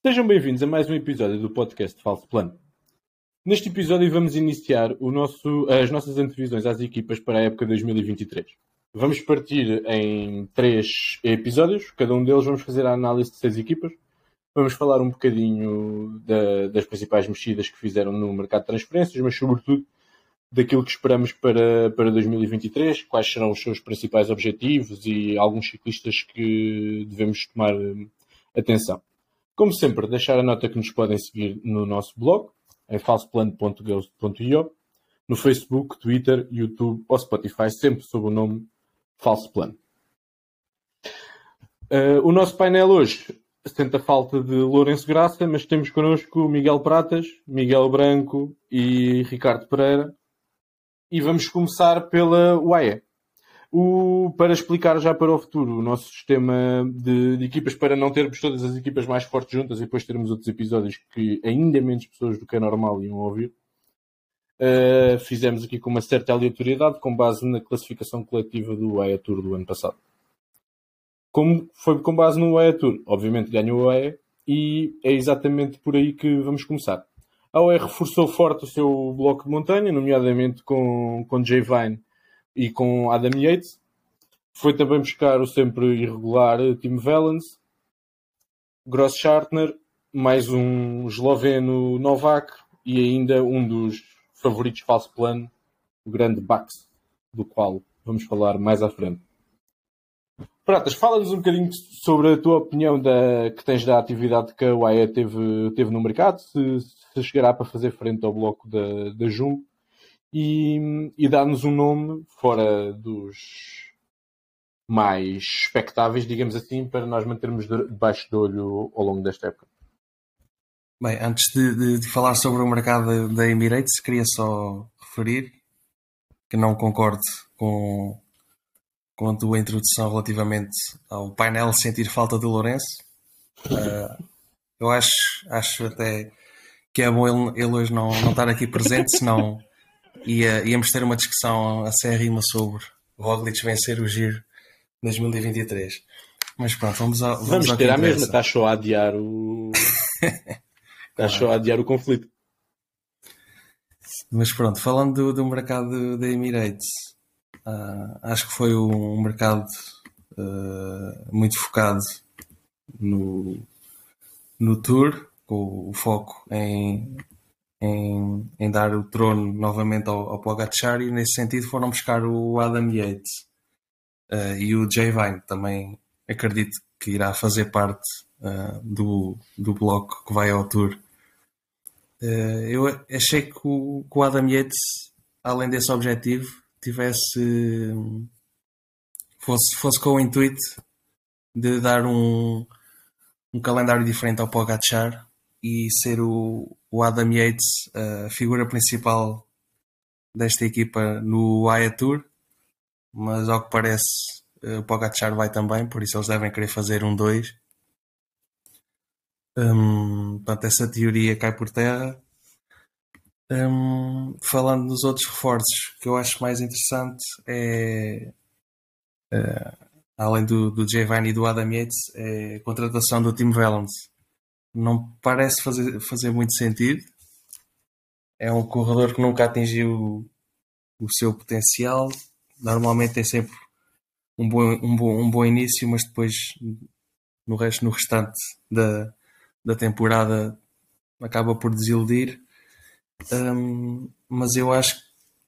Sejam bem-vindos a mais um episódio do podcast Falso Plano. Neste episódio vamos iniciar nosso, as nossas antevisões às equipas para a época 2023. Vamos partir em três episódios, cada um deles vamos fazer a análise de seis equipas. Vamos falar um bocadinho da, das principais mexidas que fizeram no mercado de transferências, mas sobretudo daquilo que esperamos para, para 2023, quais serão os seus principais objetivos e alguns ciclistas que devemos tomar hum, atenção. Como sempre, deixar a nota que nos podem seguir no nosso blog, em falsoplano.ghost.io, no Facebook, Twitter, YouTube ou Spotify, sempre sob o nome Falso Plano. Uh, o nosso painel hoje sente a falta de Lourenço Graça, mas temos connosco Miguel Pratas, Miguel Branco e Ricardo Pereira, e vamos começar pela UAE. O, para explicar já para o futuro o nosso sistema de, de, equipas, para não termos todas as equipas mais fortes juntas e depois termos outros episódios que ainda menos pessoas do que é normal iam ouvir, uh, fizemos aqui com uma certa aleatoriedade com base na classificação coletiva do UAE Tour do ano passado. Como foi com base no UAE Tour, obviamente ganhou o UAE e é exatamente por aí que vamos começar. A OE reforçou forte o seu bloco de montanha, nomeadamente com, com Jay Vine e com Adam Yates. Foi também buscar o sempre irregular Tim Valens, Gross Schartner, mais um esloveno Novak e ainda um dos favoritos falso plano, o grande Bax, do qual vamos falar mais à frente. Pratas, fala-nos um bocadinho sobre a tua opinião da, que tens da atividade que a UAE teve, teve no mercado, se, se chegará para fazer frente ao bloco da, da Jumbo e, e dar-nos um nome fora dos mais expectáveis, digamos assim, para nós mantermos debaixo do olho ao longo desta época. Bem, antes de, de, de falar sobre o mercado da Emirates, queria só referir que não concordo com com a tua introdução relativamente ao painel sentir falta do Lourenço. Uh, eu acho, acho até que é bom ele, ele hoje não, não estar aqui presente, senão ia, íamos ter uma discussão acérrima sobre o Roglic vencer o Giro 2023. Mas pronto, vamos, a, vamos, vamos ter a mesma, está só a adiar o. está só a adiar o conflito. Mas pronto, falando do, do mercado da Emirates, Uh, acho que foi um mercado uh, muito focado no, no Tour, com o foco em, em, em dar o trono novamente ao, ao Pogacar e nesse sentido foram buscar o Adam Yates uh, e o Jay Vine também acredito que irá fazer parte do, do bloco que vai ao Tour. eu achei que o, que o Adam Yates, além desse objetivo, tivesse fosse, fosse com o intuito de dar um, um calendário diferente ao Pogacar e ser o, o Adam Yates a figura principal desta equipa no Aya Tour, mas ao que parece o Pogacar vai também, por isso eles devem querer fazer um 2. Um, portanto, essa teoria cai por terra um, falando dos outros reforços, que eu acho mais interessante é, uh, além do, do Giovanni e do Adam Yates, é a contratação do Tim Valens. Não parece fazer, fazer muito sentido. É um corredor que nunca atingiu o seu potencial. Normalmente tem sempre um bom, um bom, um bom início, mas depois no resto, no restante da, da temporada acaba por desiludir. Um, mas eu acho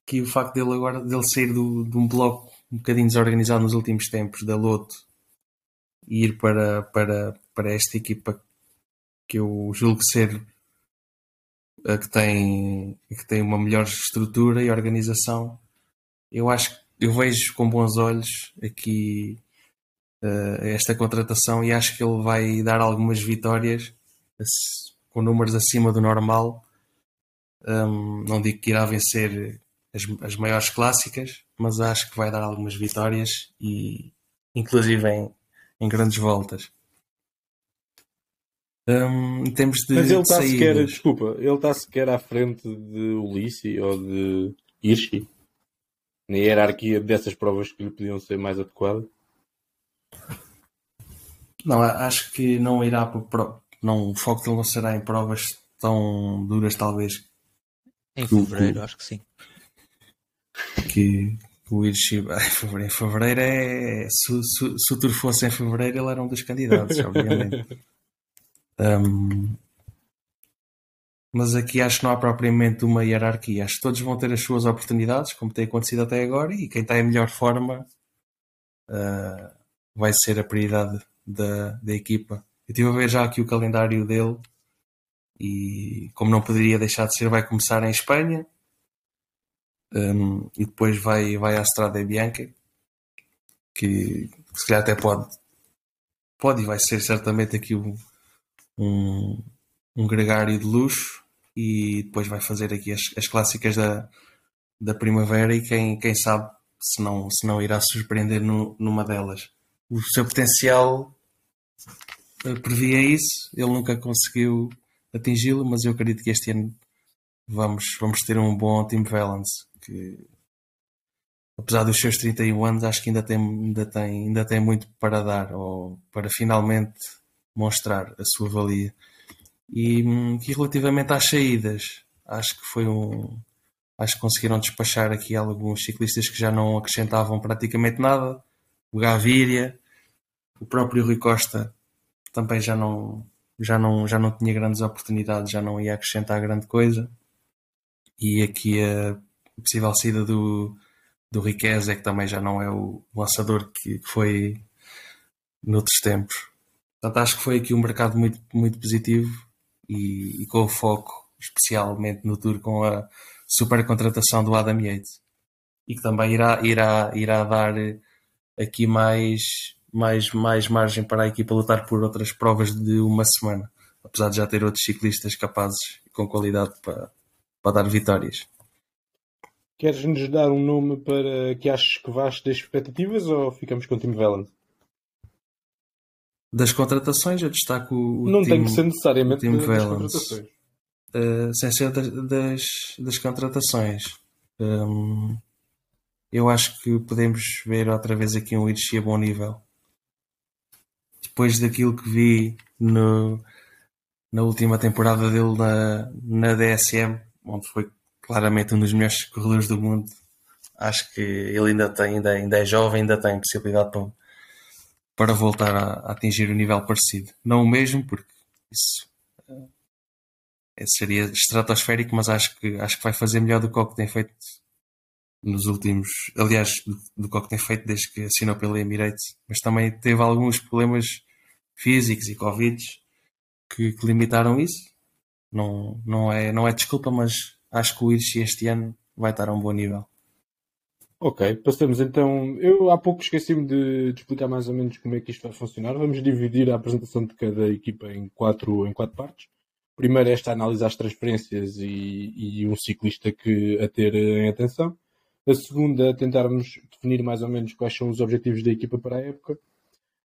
que o facto dele agora dele sair do, de um bloco um bocadinho desorganizado nos últimos tempos da Loto e ir para, para, para esta equipa que eu julgo ser a que tem, que tem uma melhor estrutura e organização, eu acho eu vejo com bons olhos aqui uh, esta contratação e acho que ele vai dar algumas vitórias com números acima do normal um, não digo que irá vencer as, as maiores clássicas, mas acho que vai dar algumas vitórias e inclusive em, em grandes voltas. Um, em termos de, mas ele está sequer, desculpa, ele está sequer à frente de Ulisses ou de Hirschi na hierarquia dessas provas que lhe podiam ser mais adequadas? Não, acho que não irá por, não, o foco dele não será em provas tão duras, talvez. Em fevereiro, acho que sim. Que, o fevereiro, em fevereiro é. Se, se, se, o Tour fosse em fevereiro, ele era um dos candidatos, obviamente. Um, mas aqui acho que não há propriamente uma hierarquia. Acho que todos vão ter as suas oportunidades, como tem acontecido até agora, e quem está em melhor forma uh, vai ser a prioridade da, da equipa. Eu estive a ver já aqui o calendário dele e, como não poderia deixar de ser, vai começar em Espanha um, e depois vai, vai à Strada Bianca, que se calhar até pode, pode e vai ser certamente aqui um, um, um gregário de luxo e depois vai fazer aqui as, as clássicas da, da primavera e quem, quem sabe se não, se não irá surpreender no, numa delas. O seu potencial eh, previa isso, ele nunca conseguiu atingi-lo, mas eu acredito que este ano vamos, vamos ter um bom Team Valence que apesar dos seus 31 anos acho que ainda tem, ainda tem, ainda tem muito para dar ou para finalmente mostrar a sua valia. E, que relativamente às saídas, acho que foi um. Acho que conseguiram despachar aqui alguns ciclistas que já não acrescentavam praticamente nada. O Gaviria, o próprio Rui Costa também já não, já não, já não tinha grandes oportunidades, já não ia acrescentar grande coisa. E aqui a possível saída do, do Riqueza, que também já não é o lançador que, que foi noutros tempos. Portanto, acho que foi aqui um mercado muito, muito positivo e, e com foco especialmente no Tour com a super contratação do Adam Yates e que também irá, irá, irá dar aqui mais, mais, mais margem para a equipa lutar por outras provas de uma semana, apesar de já ter outros ciclistas capazes e com qualidade para, para dar vitórias. Queres-nos dar um nome para que aches que vais das expectativas ou ficamos com o Tim Velland? Das contratações, eu destaco o Não time, tem que ser necessariamente Tim das contratações. Uh, sem ser das, das, das contratações. Um, eu acho que podemos ver outra vez aqui um Irchi a bom nível. Depois daquilo que vi no, na última temporada dele na, na DSM, onde foi claramente um dos melhores corredores do mundo. Acho que ele ainda tem, ainda, ainda é jovem, ainda tem possibilidade para, para voltar a, a atingir um nível parecido. Não o mesmo, porque isso é, seria estratosférico, mas acho que, acho que vai fazer melhor do que o que tem feito nos últimos. Aliás, do, do que o que tem feito desde que assinou pela Emirates. Mas também teve alguns problemas físicos e Covid que, que limitaram isso. Não, não, é, não é desculpa, mas acho que o Irsi este ano vai estar a um bom nível. Ok, passamos então. Eu há pouco esqueci-me de, explicar mais ou menos como é que isto vai funcionar. Vamos dividir a apresentação de cada equipa em quatro, em quatro partes. Primeiro, esta a analisar as transferências e, e um ciclista que a ter em atenção. A segunda, tentarmos definir mais ou menos quais são os objetivos da equipa para a época.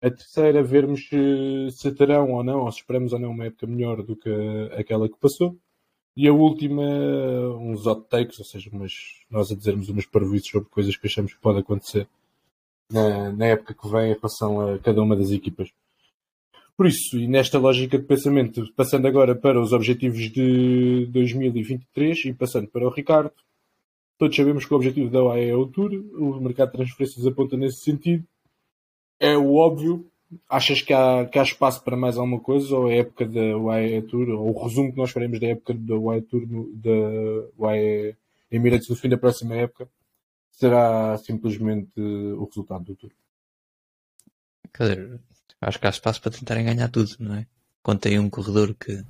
A terceira, vermos se, se terão ou não, ou se esperamos ou não uma época melhor do que aquela que passou. E a última, uns hot takes, ou seja, umas, nós a dizermos umas parvoices sobre coisas que achamos que pode acontecer na, na época que vem em relação a cada uma das equipas. Por isso, e nesta lógica de pensamento, passando agora para os objetivos de 2023 e passando para o Ricardo, todos sabemos que o objetivo da UAE é o Tour, o mercado de transferências aponta nesse sentido. É o óbvio, Achas que há, que há espaço para mais alguma coisa ou a época da UAE Tour, ou o resumo que nós faremos da época da UAE Tour, da UAE Emirates no fim da próxima época, será simplesmente o resultado do Tour? Quer dizer, acho que há espaço para tentarem ganhar tudo, não é? Quando tem um corredor que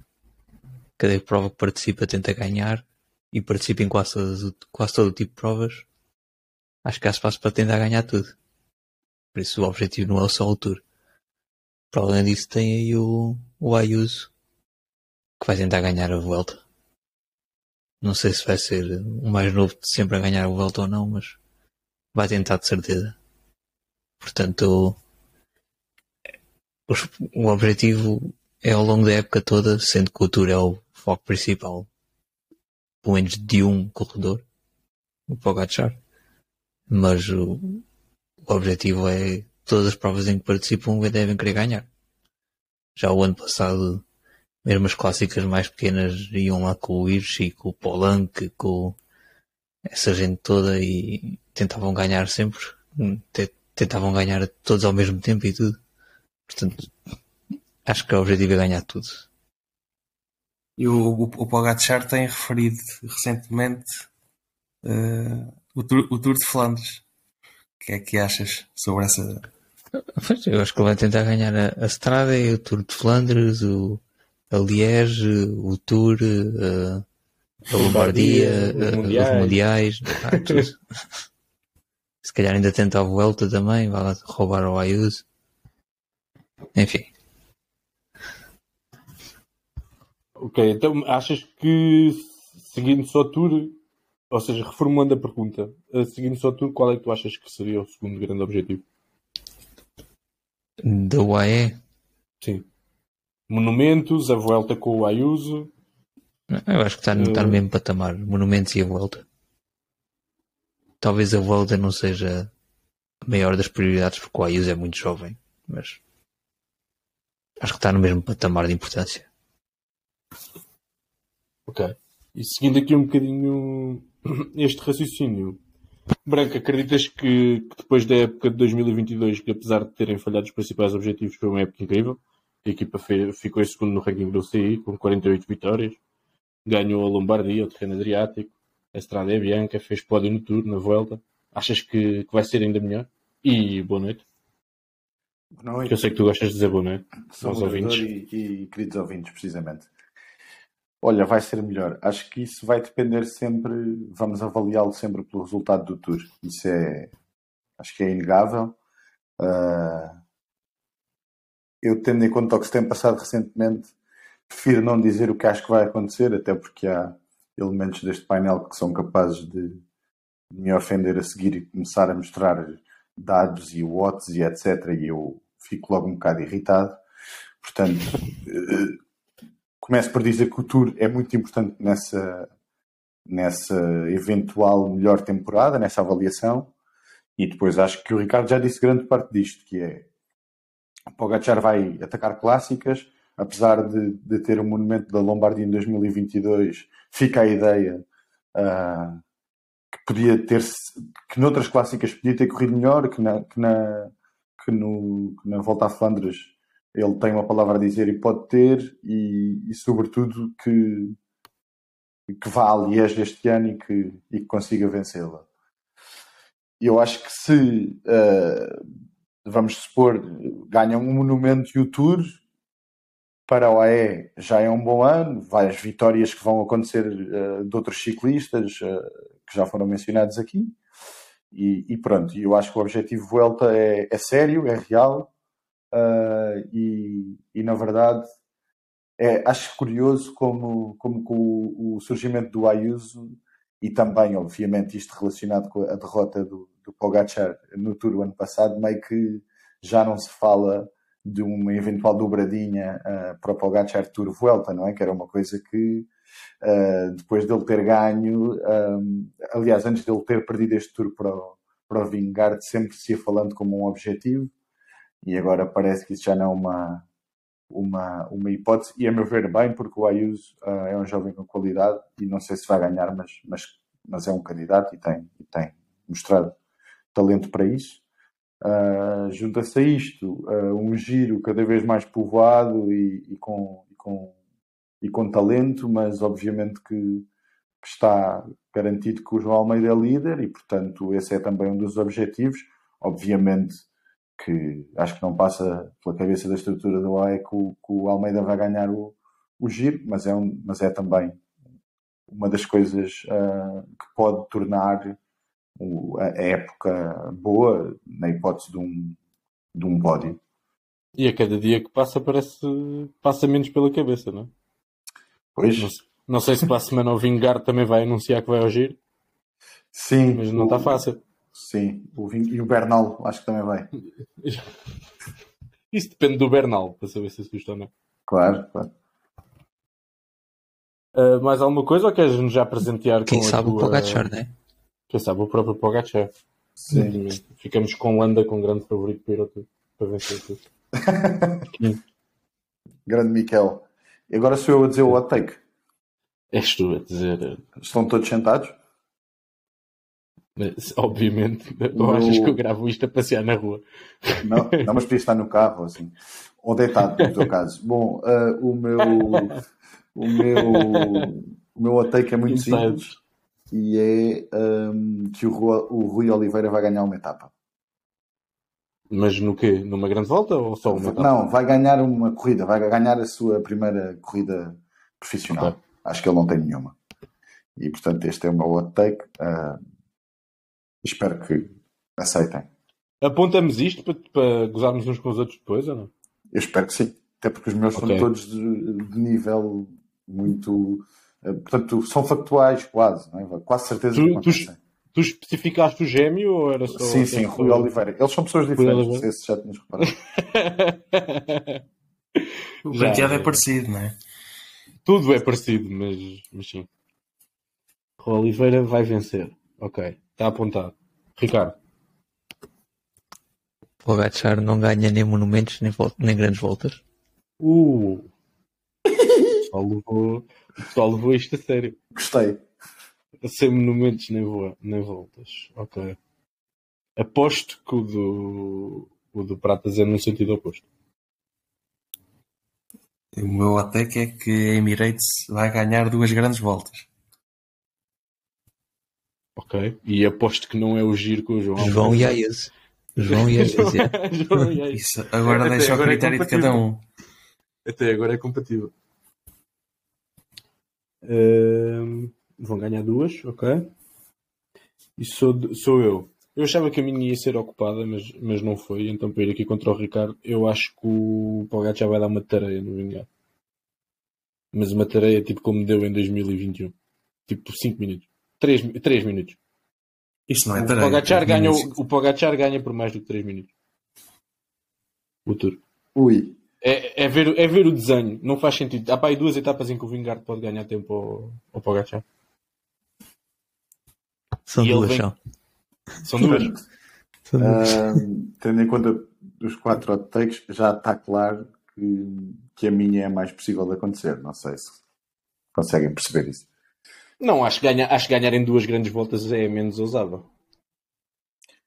cada prova que participa tenta ganhar e participa em quase todo, quase todo tipo de provas, acho que há espaço para tentar ganhar tudo. Por isso o objetivo não é só o Tour. Para além disso tem aí o, o Ayuso que vai tentar ganhar a volta. Não sei se vai ser o mais novo de sempre a ganhar a volta ou não, mas vai tentar de certeza. Portanto, o, objetivo é ao longo da época toda, sendo que o Tour é o foco principal, pelo menos de um corredor, o Pogacar. Mas o, o objetivo é todas as provas em que participam devem querer ganhar. Já o ano passado mesmo as clássicas mais pequenas iam lá com o Irsch com o Polanco, com essa gente toda e tentavam ganhar sempre, tentavam ganhar todos ao mesmo tempo e tudo. Portanto, acho que o objetivo é ganhar tudo. E o, o, o Pogacar tem referido recentemente uh, o, o Tour de Flandres. O que é que achas sobre essa? Pois, eu acho que ele vai tentar ganhar a, a Estrada, o Tour de Flandres, o, a Liège, o Tour, a, a Lombardia, os Mundiais. Os mundiais ah, Se calhar ainda tenta a Vuelta também, vai lá roubar o Ayuso. Enfim. Ok, então achas que seguindo só Tour, ou seja, reformulando a pergunta, eh, seguindo só Tour, qual é que tu achas que seria o segundo grande objetivo? Da UAE? Sim. Monumentos, a volta com o Ayuso. Eu acho que está, no, está no mesmo patamar. Monumentos e a volta. Talvez a volta não seja a maior das prioridades porque o Ayuso é muito jovem. Mas acho que está no mesmo patamar de importância. Ok. E seguindo aqui um bocadinho este raciocínio, Branco, acreditas que, que, depois da época de 2022, que apesar de terem falhado os principais objetivos, foi uma época incrível? A equipa fez, ficou em segundo no ranking do CI, com 48 vitórias. Ganhou a Lombardia, o terreno Adriático. A Estrada é Bianca, fez pódio no Tour, na Volta. Achas que, que vai ser ainda melhor? E boa noite. Boa noite. Que eu sei que tu gostas de dizer boa noite aos ouvintes. E, e queridos ouvintes, precisamente. Olha, vai ser melhor. Acho que isso vai depender sempre, vamos avaliá-lo sempre pelo resultado do Tour. Isso é, acho que é inegável. Uh, eu, tendo em conta o que se tem passado recentemente, prefiro não dizer o que acho que vai acontecer, até porque há elementos deste painel que são capazes de, me ofender a seguir e começar a mostrar dados e watts e etc. E eu fico logo um bocado irritado. Portanto, uh, começo por dizer que o Tour é muito importante nessa, nessa eventual melhor temporada, nessa avaliação. E depois acho que o Ricardo já disse grande parte disto, que é o Pogacar vai atacar clássicas, apesar de, de ter o monumento da Lombardia em 2022, fica a ideia uh, que podia ter que noutras clássicas podia ter corrido melhor, que na, que na, que no, que na volta a Flandres ele tem uma palavra a dizer e pode ter, e, e sobretudo que, que vá a Liège este ano e que, e que consiga vencê-la. Eu acho que se, uh, vamos supor, ganham um monumento e o Tour, para o AE já é um bom ano, várias vitórias que vão acontecer uh, de outros ciclistas uh, que já foram mencionados aqui. E, e, pronto, eu acho que o objetivo Vuelta é, é sério, é real, Uh, e, e, na verdade é, acho curioso como, como com o, o, surgimento do Ayuso e também, obviamente, isto relacionado com a derrota do, do Pogacar no Tour ano passado, meio que já não se fala de uma eventual dobradinha uh, para o Pogacar Tour Vuelta, não é? Que era uma coisa que uh, depois dele ter ganho, um, aliás, antes dele ter perdido este Tour para o, para o Vingard, sempre se ia falando como um objetivo e agora parece que isso já não é uma, uma, uma hipótese, e a meu ver bem, porque o Ayuso uh, é um jovem com qualidade e não sei se vai ganhar, mas, mas, mas é um candidato e tem, e tem mostrado talento para isso. Uh, Junta-se a isto uh, um giro cada vez mais povoado e, e, com, e, com, e com talento, mas obviamente que, está garantido que o João Almeida é líder e, portanto, esse é também um dos objetivos. Obviamente, que acho que não passa pela cabeça da estrutura do AE que o, que o Almeida vai ganhar o, o giro, mas é, um, mas é também uma das coisas uh, que pode tornar a época boa na hipótese de um, de um pódio. E a cada dia que passa parece passa menos pela cabeça, não é? Pois. Não, não sei se para a semana o Vingar também vai anunciar que vai ao giro. Sim. Mas não está fácil. Sim, o e o Bernal acho que também vai. Isso depende do Bernal, para saber se assusta ou não. Claro, claro. Uh, mais alguma coisa ou queres-nos já presentear Quem com sabe tua... o Pogacar, não é? Quem sabe o próprio Pogacar. Sim. Ficamos com Landa com grande favorito para ir para vencer tudo. grande Miquel. E agora sou eu a dizer o hot take. És tu a dizer. Estão todos sentados? Mas, obviamente, O ou achas que eu gravo isto a passear na rua? Não, não mas podia estar no carro assim. Ou deitado, no teu caso. Bom, ah, o meu. O meu. O meu take é muito simples e é ahm, que o Rui, o Rui Oliveira vai ganhar uma etapa. Mas no quê? Numa grande volta ou só uma? etapa? Não, vai ganhar uma corrida, vai ganhar a sua primeira corrida profissional. Ok. Acho que ele não tem nenhuma. E portanto, este é o meu hot take. Ah, espero que aceitem. Apontamos isto para, para gozarmos uns com os outros depois ou não? Eu espero que sim. Até porque os meus Ok. são todos de, de nível muito. ah, portanto, são factuais, quase. Não é? Quase certeza Tu- que tu- acontecem. Tu especificaste o gêmeo ou era só. Sim, sim, Rui Oliveira. Eles são pessoas diferentes, não sei se já tinhas reparado. O penteado é parecido, não é? Tudo é parecido, mas, mas sim. Rui Oliveira vai vencer. Ok, está apontado. Ricardo, Pogacar não ganha nem monumentos nem, nem grandes voltas. uh, o pessoal levou, o pessoal levou isto a sério. Gostei. A ser monumentos nem, voa, nem voltas. Ok. Aposto que o do, o do Pratas é no sentido oposto. O meu até que é que a Emirates vai ganhar duas grandes voltas. Ok. E aposto que não é o giro com o João. João e Aias. João e Aias, é. João e Aias. Isso agora Até deixa ao agora é critério de cada um. Até agora é compatível. Ehm, vão ganhar duas, ok. E sou, sou eu. Eu achava que a minha ia ser ocupada, mas, mas não foi. Então, para ir aqui contra o Ricardo, eu acho que o Pogacar já vai dar uma tareia no Vingar. Mas uma tareia tipo como deu em 2021. Tipo 5 minutos. 3, 3 minutos. Isto não é O tarefa. Pogacar, ganha, o, o Pogacar ganha por mais do que 3 minutos. O Tour. Ui. É, é, ver, é ver o desenho, não faz sentido. Há para aí duas etapas em que o Vingard pode ganhar tempo ao, ao Pogacar. São E duas vem- são. São duas. São duas. Ahm, tendo em conta os quatro hot takes, já está claro que, que a minha é mais possível de acontecer. Não sei se conseguem perceber isso. Não, acho que, ganha, acho que ganhar em duas grandes voltas é menos ousável.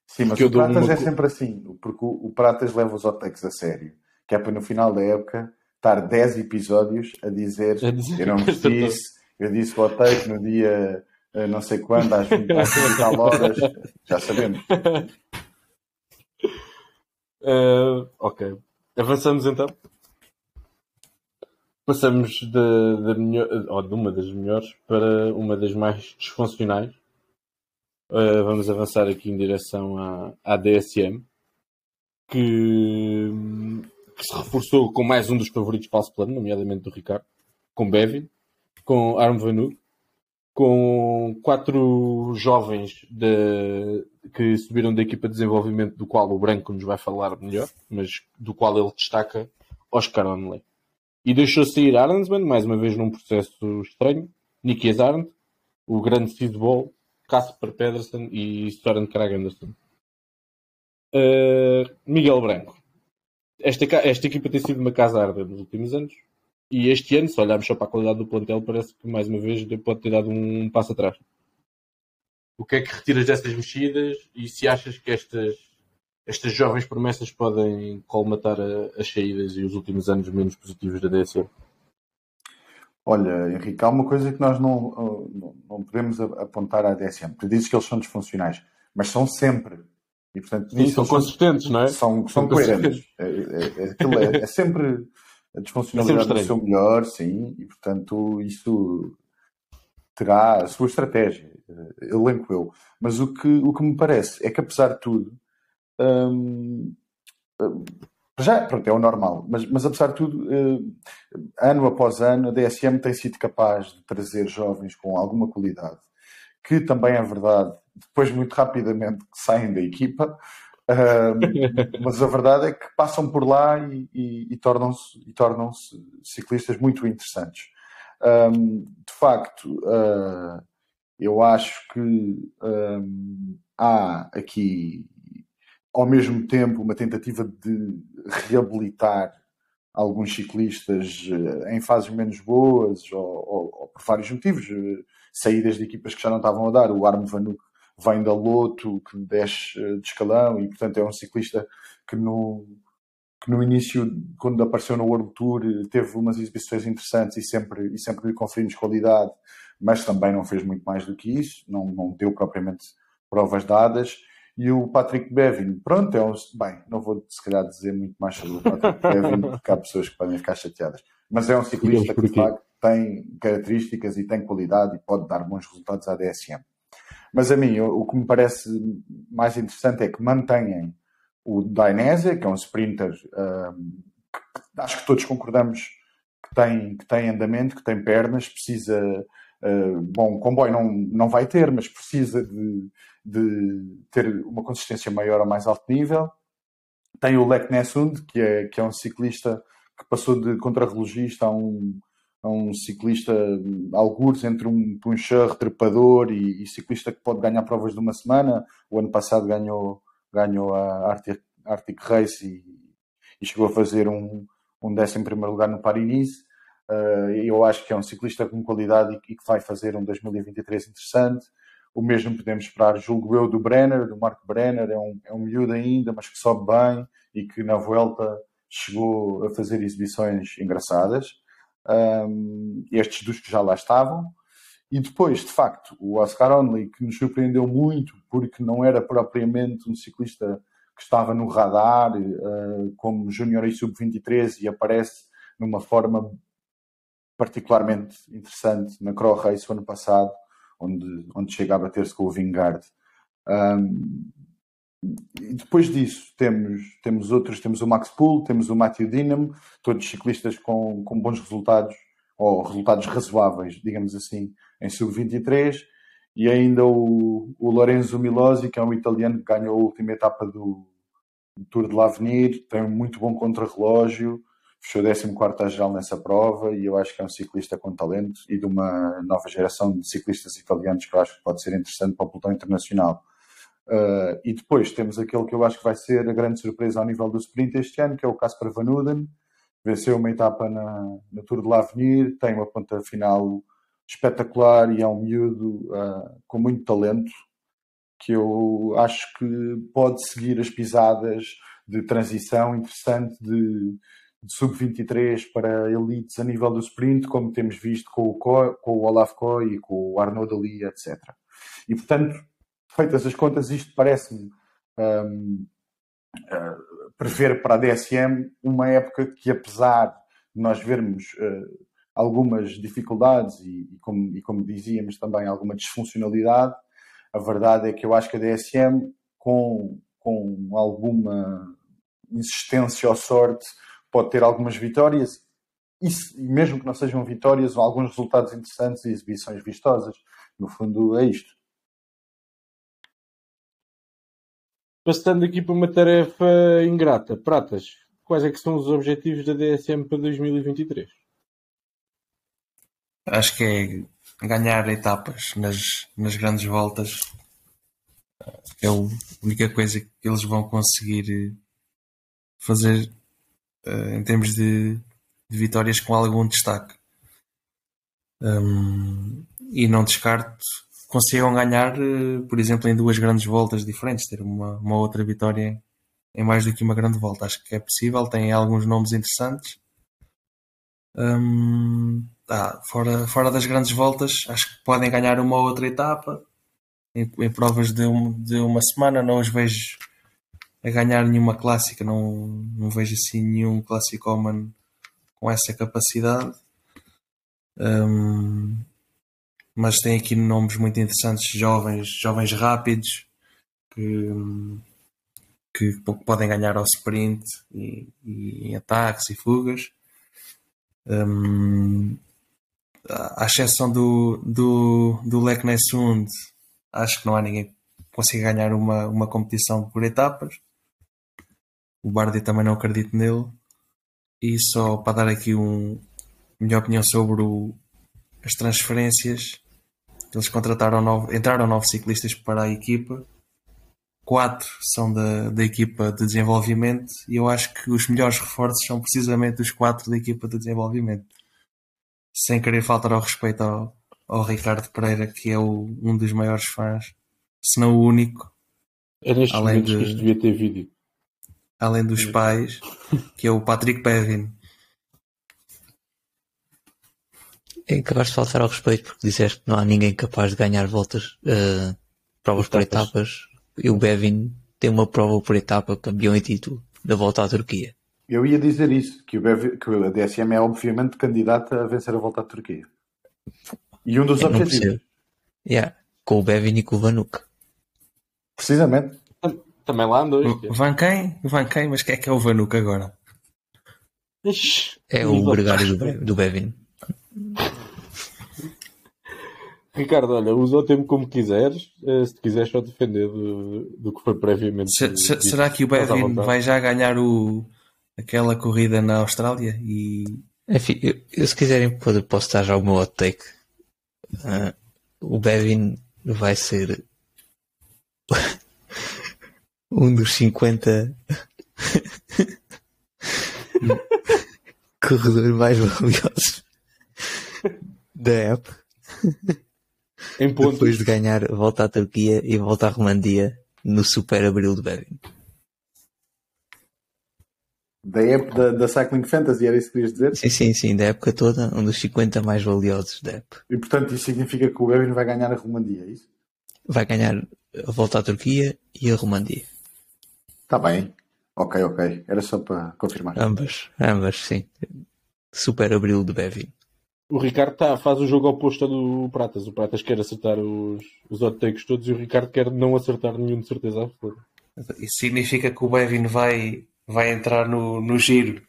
Sim, mas o Pratas uma é sempre assim, porque o, o Pratas leva os takes a sério. Que é para no final da época estar 10 episódios a dizer A dizer eu não vos acertou. disse, eu disse o take no dia eh, não sei quando, às 20 às 20 e tal horas, já sabemos. Uh, ok. Avançamos então. Passamos melhor, ou de uma das melhores para uma das mais disfuncionais. Uh, vamos avançar aqui em direção à, à DSM, que, que se reforçou com mais um dos favoritos falso plano, nomeadamente do Ricardo, com Bevin, com Arm Vanu, com quatro jovens de- que subiram da equipa de desenvolvimento, do qual o Branco nos vai falar melhor, mas do qual ele destaca Oscar Onley. E deixou sair Arnsman, mais uma vez num processo estranho, Nicky Arndt, o grande Sidball, Casper Pedersen e Soren Krag Anderson. Uh, Miguel Branco. Esta, esta equipa tem sido uma casa arda nos últimos anos. E este ano, se olharmos só para a qualidade do plantel, parece que mais uma vez pode ter dado um passo atrás. O que é que retiras dessas mexidas e se achas que estas, estas jovens promessas podem colmatar as saídas e os últimos anos menos positivos da DSM? Olha, Henrique, há uma coisa que nós não, não, não podemos apontar à DSM. Tu dizes que eles são disfuncionais, mas são sempre. E, portanto, Sim, são consistentes, não é? são, são coerentes. É, é- é- é- é sempre a disfuncionalidade É sempre do seu melhor, sim, e portanto isso terá a sua estratégia, eh, elenco eu. Mas o que, o que me parece é que, apesar de tudo, hum, já pronto, é o normal, mas, mas apesar de tudo, eh, ano após ano, a DSM tem sido capaz de trazer jovens com alguma qualidade, que também é verdade, depois muito rapidamente saem da equipa, mas a verdade é que passam por lá e, e- e tornam-se tornam-se ciclistas muito interessantes. Ahm, de facto, ah, eu acho que ahm, há aqui, ao mesmo tempo, uma tentativa de reabilitar alguns ciclistas uh, em fases menos boas ou, ou, ou, por vários motivos, uh, saídas de equipas que já não estavam a dar. O Arno Vanuc vem da Loto, que desce de escalão e, portanto, é um ciclista que no, que no início, quando apareceu no World Tour, teve umas exibições interessantes e sempre, e sempre lhe conferimos qualidade, mas também não fez muito mais do que isso, não, não deu propriamente provas dadas. E o Patrick Bevin, pronto, é um. Bem, não vou se calhar dizer muito mais sobre o Patrick Bevin, porque há pessoas que podem ficar chateadas, mas é um ciclista que de facto tem características e tem qualidade e pode dar bons resultados à DSM. Mas a mim, o que me parece mais interessante é que mantenham o Dainese, que é um sprinter, um, que acho que todos concordamos que tem, que tem andamento, que tem pernas, precisa. Uh, bom, comboio não, não vai ter, mas precisa de, de ter uma consistência maior a mais alto nível. Tem o Lek Nessund, que é, que é um ciclista que passou de contrarrelogista a um, a um ciclista algures entre um puncher, trepador e, e, ciclista que pode ganhar provas de uma semana. O ano passado ganhou ganhou a Arctic, Arctic Race e, e, chegou a fazer um, um décimo primeiro lugar no Paris-Nice. Uh, eu acho que é um ciclista com qualidade e, que vai fazer um 2023 interessante. O mesmo podemos esperar, julgo eu, do Brenner, do Marco Brenner, é um, é um miúdo ainda, mas que sobe bem e que na Vuelta chegou a fazer exibições engraçadas. Um, estes dos que já lá estavam. E depois, de facto, o Oscar Onley, que nos surpreendeu muito, porque não era propriamente um ciclista que estava no radar uh, como Júnior e Sub-23 e aparece numa forma particularmente interessante na Crow Race o ano passado, onde, onde chega a bater-se com o Vingard. Um, e depois disso temos, temos outros, temos o Max Pool, temos o Matthew Dinham, todos ciclistas com, com bons resultados ou resultados razoáveis, digamos assim, em sub-23, e ainda o, o Lorenzo Milosi, que é um italiano que ganhou a última etapa do, do Tour de l'Avenir, tem um muito bom contrarrelógio, fechou 14 a geral nessa prova e eu acho que é um ciclista com talento e de uma nova geração de ciclistas italianos que eu acho que pode ser interessante para o pelotão internacional. Uh, e depois temos aquele que eu acho que vai ser a grande surpresa ao nível do sprint este ano, que é o Casper Van Uden, venceu uma etapa na, na Tour de l'Avenir, tem uma ponta final espetacular e é um miúdo uh, com muito talento que eu acho que pode seguir as pisadas de transição interessante de, de sub-23 para elites a nível do sprint, como temos visto com o, Co, com o Olaf Koy e com o Arnaud Dali, etc. E portanto, feitas as contas, isto parece-me um, uh, prever para a DSM uma época que, apesar de nós vermos uh, algumas dificuldades e, e, como, e, como, dizíamos também alguma disfuncionalidade, a verdade é que eu acho que a DSM, com, com alguma insistência ou sorte, pode ter algumas vitórias e, mesmo que não sejam vitórias, alguns resultados interessantes e exibições vistosas. No fundo, é isto. Passando aqui para uma tarefa ingrata, Pratas, quais é que são os objetivos da DSM para 2023? Acho que é ganhar etapas nas, nas grandes voltas. É a única coisa que eles vão conseguir fazer uh, em termos de, de, vitórias com algum destaque. Um, e não descarto consigam ganhar, eh, por exemplo, em duas grandes voltas diferentes, ter uma, uma outra vitória em mais do que uma grande volta. Acho que é possível, tem alguns nomes interessantes. Hum, ah, fora, fora das grandes voltas, acho que podem ganhar uma outra etapa. Em, em provas de, um, de uma semana, não os vejo a ganhar nenhuma clássica, não, não vejo assim nenhum classicoman com essa capacidade. Um, mas tem aqui nomes muito interessantes, jovens, jovens rápidos, que, que podem ganhar ao sprint e, e em ataques e fugas. Um, à exceção do, do, do Nessund, acho que não há ninguém que consiga ganhar uma, uma competição por etapas. O Bardi também não acredito nele. E só para dar aqui um minha opinião sobre o, as transferências, eles contrataram novo, entraram novos ciclistas para a equipa quatro são da, da equipa de desenvolvimento e eu acho que os melhores reforços são precisamente os quatro da equipa de desenvolvimento. Sem querer faltar ao respeito ao, ao Ricardo Pereira, que é o, um dos maiores fãs, se não o único. É nestes Além momentos de- que isto devia ter vídeo. Além dos pais, que é o Patrick Bevin. É acabaste de faltar ao respeito porque disseste que não há ninguém capaz de ganhar voltas, eh, provas por Etapas. E o Bevin tem uma prova por etapa, campeão e título, da volta à Turquia. Eu ia dizer isso, que, o BV que a DSM é obviamente candidata a vencer a volta à Turquia. E um dos Eu objetivos. Yeah, com o Bevin e com o Vanuk. Precisamente. Também lá andou este. Van quem? Van quem? Mas quem é que é o Vanuc agora? Ixi, É o gregário do, Be- do Bevin. Ricardo, olha, usa o tempo como quiseres, eh, se te quiseres só defender do, do que foi previamente. Se- se- dito. será que o Bevin vai já ganhar o, aquela corrida na Austrália? E Enfim, eu, eu se quiserem pode- posso dar já o meu hot take. Ah, o Bevin vai ser um dos 50 corredores mais valiosos da app Em pontos, depois de ganhar volta à Turquia e volta à Romandia no Super Abril de Bevin. Da, app da, da Cycling Fantasy, era isso que querias dizer? Sim, sim, sim, da época toda, um dos 50 mais valiosos da app. E portanto isso significa que o Bevin vai ganhar a Romandia, é isso? Vai ganhar a volta à Turquia e a Romandia. Está bem. Ok, ok. Era só para confirmar. Ambas, ambas, sim. Super Abril de Bevin. o Ricardo tá, faz o jogo oposto ao do Pratas. O Pratas quer acertar os, os hot takes todos e o Ricardo quer não acertar nenhum de certeza absoluta. isso significa que o Bevin vai, vai entrar no, no giro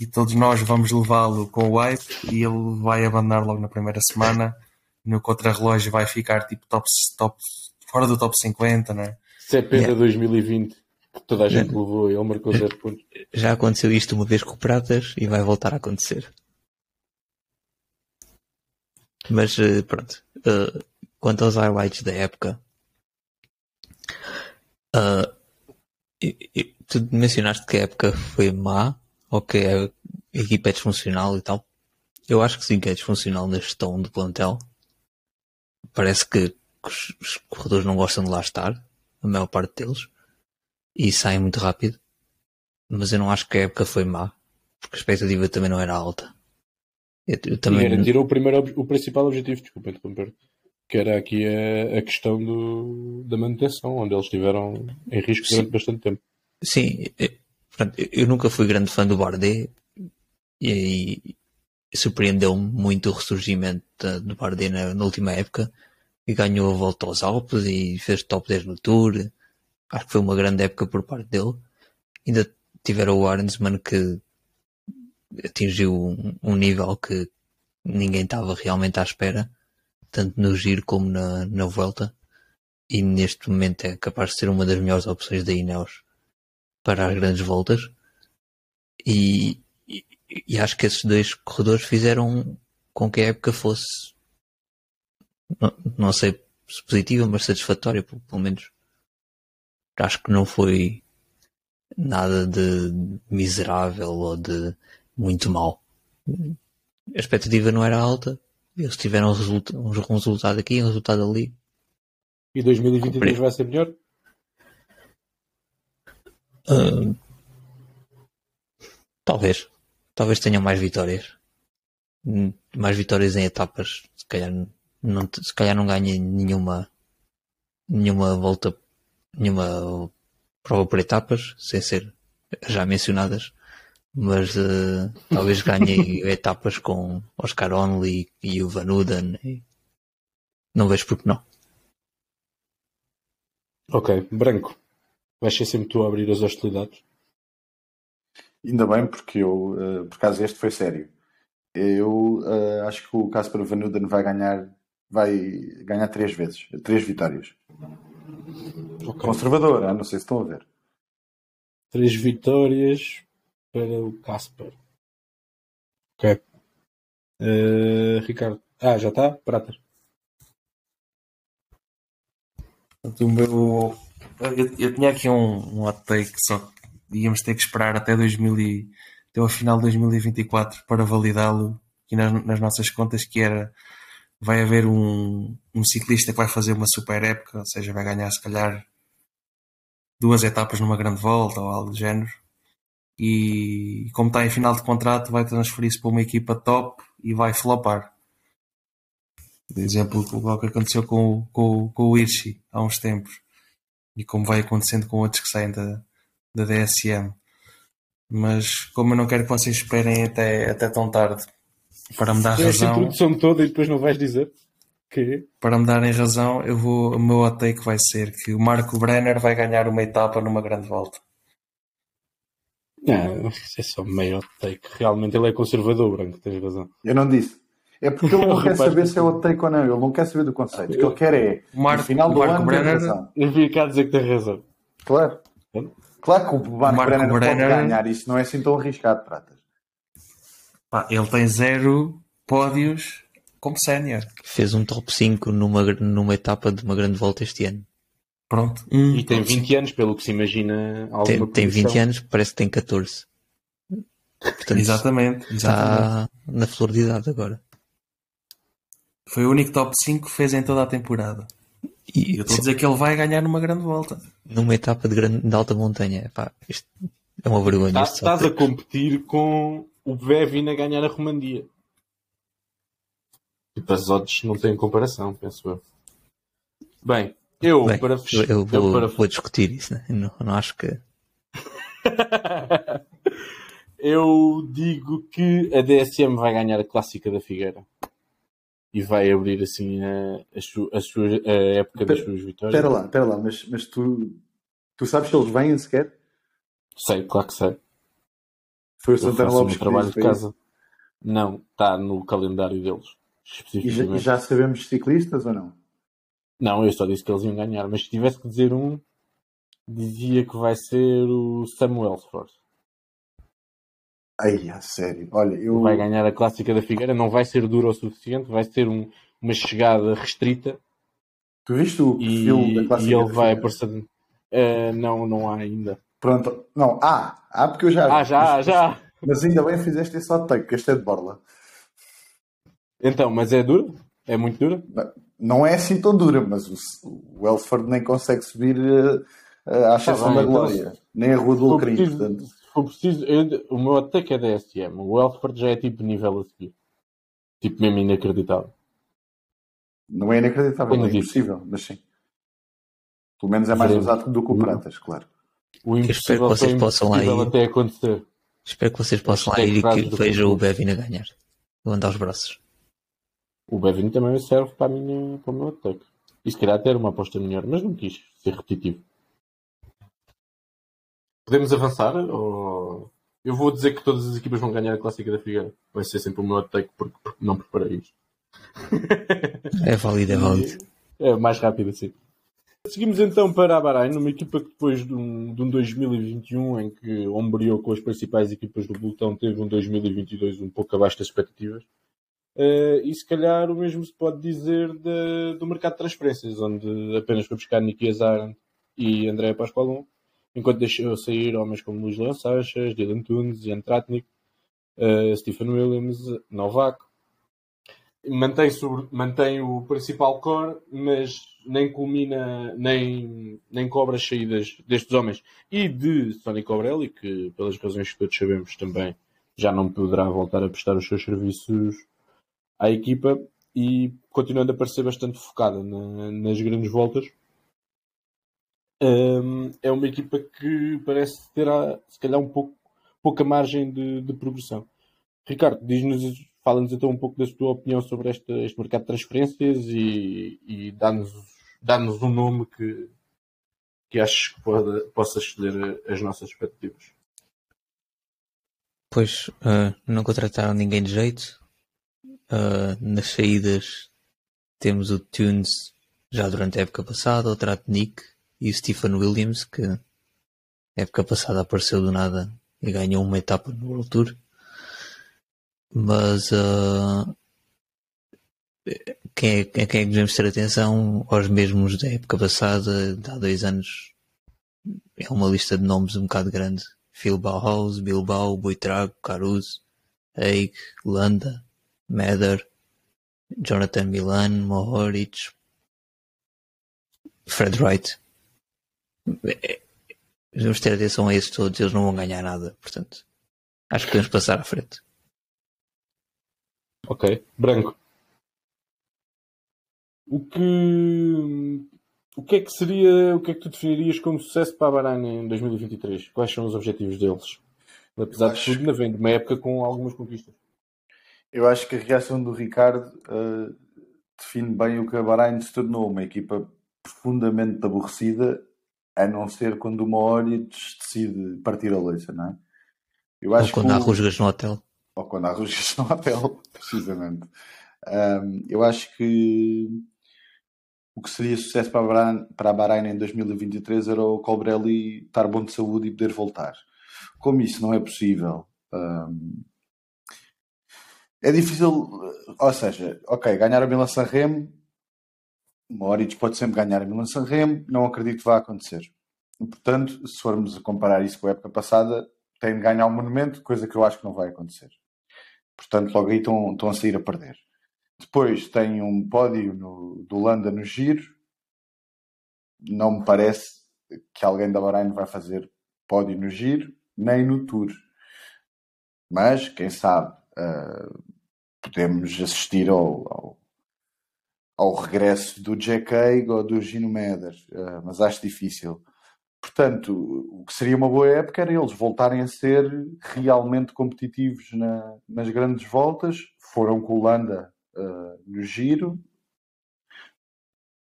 e todos nós vamos levá-lo com o hype e ele vai abandonar logo na primeira semana. No contrarrelógio vai ficar tipo top, top, fora do top 50, né? CP Yeah. da 2020, que toda a gente levou, ele marcou 0 pontos. Já aconteceu isto uma vez com o Pratas e vai voltar a acontecer. Mas eh, pronto. Eh, quanto aos highlights da época, e tu mencionaste que a época foi má ou que a equipa é disfuncional e tal. Eu acho que sim, que é disfuncional na gestão do plantel. Parece que, que os, os corredores não gostam de lá estar, a maior parte deles, e saem muito rápido mas eu não acho que a época foi má, porque a expectativa também não era alta. Eu, eu também garantiram o, primeiro, o principal objetivo, desculpa interromper, que era aqui a, a questão do, da manutenção, onde eles estiveram em risco Sim. durante bastante tempo. sim, eu, pronto, eu- nunca fui grande fã do Bardet e aí surpreendeu-me muito o ressurgimento do Bardet na, na última época e ganhou a volta aos Alpes e fez top 10 no Tour. Acho que foi uma grande época por parte dele. Ainda tiveram o Arnsman que atingiu um, um nível que ninguém estava realmente à espera, tanto no giro como na, na volta. E neste momento é capaz de ser uma das melhores opções da Ineos para as grandes voltas. E, e, e acho que esses dois corredores fizeram com que a época fosse, não, não sei se positiva, mas satisfatória, pelo, pelo menos. Acho que não foi nada de miserável ou de muito mal. A expectativa não era alta, eles tiveram um resulta- um resultado aqui, um resultado ali. E 2023 Cumprir. vai ser melhor? Ah, talvez. Talvez tenham mais vitórias. Mais vitórias em etapas. Se calhar não, se calhar não ganhem nenhuma, nenhuma volta, nenhuma prova por etapas, sem ser já mencionadas. Mas eh, talvez ganhem etapas com Oscar Onley e o Van Uden. e Não vejo porque não. Ok, branco. Vais ser sempre tu a abrir as hostilidades. Ainda bem, porque eu, eh, por acaso, este foi sério. Eu eh, acho que o Casper Van Uden vai ganhar, vai ganhar três vezes, três vitórias. Ok. Conservador, ah, não sei se estão a ver. Três vitórias para o Casper. Ok. Eh, Ricardo. Ah, já está? Portanto, o meu, eu, eu tinha aqui um, um hot take, só que íamos ter que esperar até 2000 e, até o final de 2024 para validá-lo aqui nas, nas nossas contas, que era vai haver um, um ciclista que vai fazer uma super época, ou seja, vai ganhar se calhar duas etapas numa grande volta ou algo do género. E como está em final de contrato, vai transferir-se para uma equipa top e vai flopar. Por exemplo, o que aconteceu com, com, com o Hirschi há uns tempos e como vai acontecendo com outros que saem da, da DSM. Mas como eu não quero que vocês esperem até, até tão tarde para me dar Essa razão, introdução toda e depois não vais dizer que para me darem razão, eu vou, o meu hot take vai ser que o Marco Brenner vai ganhar uma etapa numa grande volta. não, isso é só meio hot take. Realmente ele é conservador, Branco, tens razão. Eu não disse. É porque ele não quer saber se é o take ou não. Ele não quer saber do conceito. O que ele quer é, O Marco- no final do Marco ano, Brenner- razão. Eu vim cá dizer que tens razão. Claro. Claro que o Marco, Marco Brenner, pode Brenner- ganhar. Isso não é assim tão arriscado, Pratas. Pá, ele tem zero pódios como sénior. Fez um top 5 numa, numa etapa de uma grande volta este ano. Pronto. Um E tem top 20 anos, pelo que se imagina. Tem, tem 20 posição. anos, parece que tem 14. Portanto, Exatamente, exatamente. está na flor de idade agora. Foi o único top 5 que fez em toda a temporada. E eu estou a dizer que ele vai ganhar numa grande volta. numa etapa de, grande, de alta montanha, pá, isto é uma vergonha. Tá-. Estás a competir com o Bevin a ganhar a Romandia. Tipo, as odds não têm comparação, penso eu. Bem, eu Bem, para eu, fechar. eu vou, para vou discutir isso, né? não, não acho que. Eu digo que a DSM vai ganhar a clássica da Figueira. E vai abrir assim a, a, su- a sua, a época das suas vitórias. Espera lá, espera lá. Mas, mas tu, tu sabes se eles vêm sequer? Sei, claro que sei. Foi o Santana Lopes que trabalho de casa. Não, está no calendário deles. E já, Especificamente. e já sabemos ciclistas ou não? Não, eu só disse que eles iam ganhar. Mas se tivesse que dizer um, dizia que vai ser o Samuel Force. Ai, a sério. Olha, eu. Vai ganhar a clássica da Figueira. Não vai ser duro o suficiente. Vai ser um- uma chegada restrita. Tu viste o E, perfil da e clássica? ele da vai aparecer. Eh, não, não há ainda. Pronto. Não, há. Há porque eu já. Ah, já, mas, já. Mas ainda bem fizeste esse hot take, que este é de borla. Então, mas é dura? É muito dura? Não é assim tão dura, mas o, o Elford nem consegue subir eh, à exceção bem, da então, glória. Nem a Rua do preciso, portanto. se for preciso eu- o meu ataque é DSM. O Elford já é tipo nível a seguir. Tipo mesmo inacreditável. Não é inacreditável, Tenho é impossível, mas sim. Pelo menos é mais Veremos. usado do que o Pratas, claro. O espero que vocês possam lá ir. até acontecer. Espero que vocês possam lá ir e que vejam o. Bevin a ganhar. Levantar os braços. O Bevin também serve para, a minha, para o meu ataque. E se calhar ter uma aposta melhor, mas não quis ser repetitivo. Podemos avançar? Ou... Eu vou dizer que todas as equipas vão ganhar a clássica da Figueira. Vai ser sempre o meu ataque porque, porque não preparei isto. É válido, é válido. É mais rápido assim. Seguimos então para a Bahrein, uma equipa que depois de um, de um 2021 em que ombreou com as principais equipas do pelotão, teve um 2022 um pouco abaixo das expectativas. Eh, e se calhar o mesmo se pode dizer de- do mercado de transferências, onde apenas foi buscar Niki Azar e André Pascoalon, enquanto deixou sair homens como Luís Leão Sanches, Dylan Tunes, Ian Tratnik, eh, Stephen Williams, Novak, mantém, sobre- mantém o principal core, mas nem culmina, nem, nem cobra as saídas destes homens. E de Sonny Cobrelli, que pelas razões que todos sabemos também já não poderá voltar a prestar os seus serviços à equipa e continuando a parecer bastante focada na- nas grandes voltas. Hum, é uma equipa que parece ter, se calhar, um pouco, pouca margem de, de progressão. Ricardo, diz-nos, fala-nos então um pouco da tua opinião sobre este, este mercado de transferências e, e dá-nos dá-nos um nome que, que achas que pode, possa exceder as nossas expectativas. Pois, ah, não contrataram ninguém de jeito. Ah, nas saídas temos o Tunes já durante a época passada, o Tratnik e o Stephen Williams, que época passada apareceu do nada e ganhou uma etapa no World Tour. Mas ah, quem, é, quem é que devemos ter atenção? Aos mesmos da época passada, de há dois anos, é uma lista de nomes um bocado grande. Phil Bauhaus, Bilbao, Buitrago, Caruso, Eig, Landa, Meder, Jonathan Milan, Mohoric, Fred Wright. Vamos ter atenção a esses todos, eles não vão ganhar nada, portanto, acho que podemos passar à frente. Ok, branco. O que o que é que seria, o que é que tu definirias como sucesso para a Bahrein em 2023? Quais são os objetivos deles? Apesar de tudo, ainda vem de uma época com algumas conquistas. Eu acho que a reação do Ricardo uh, define bem o que a Bahrein se tornou, uma equipa profundamente aborrecida, a não ser quando uma Moritz decide partir a leça, não é? Eu acho Ou quando que há rusgas no hotel. Ou quando há rusgas no hotel, precisamente. Um, eu acho que o que seria sucesso para a Bahrein, para a Bahrein em 2023 era o Colbrelli estar bom de saúde e poder voltar. Como isso não é possível, hum, é difícil. Ou seja, ok, ganhar a Milan San Remo, Moritz pode sempre ganhar a Milan San Remo, não acredito que vá acontecer. Portanto, se formos a comparar isso com a época passada, tem de ganhar o um monumento, coisa que eu acho que não vai acontecer. Portanto, logo aí estão, estão a sair a perder. Depois tem um pódio no, do Landa no giro. Não me parece que alguém da Bahrein vai fazer pódio no giro, nem no Tour. Mas, quem sabe, uh, podemos assistir ao, ao, ao, regresso do Jack Haig ou do Gino Meder, uh, mas acho difícil. Portanto, o que seria uma boa época era eles voltarem a ser realmente competitivos na, nas grandes voltas. Foram com o Landa uh, no giro,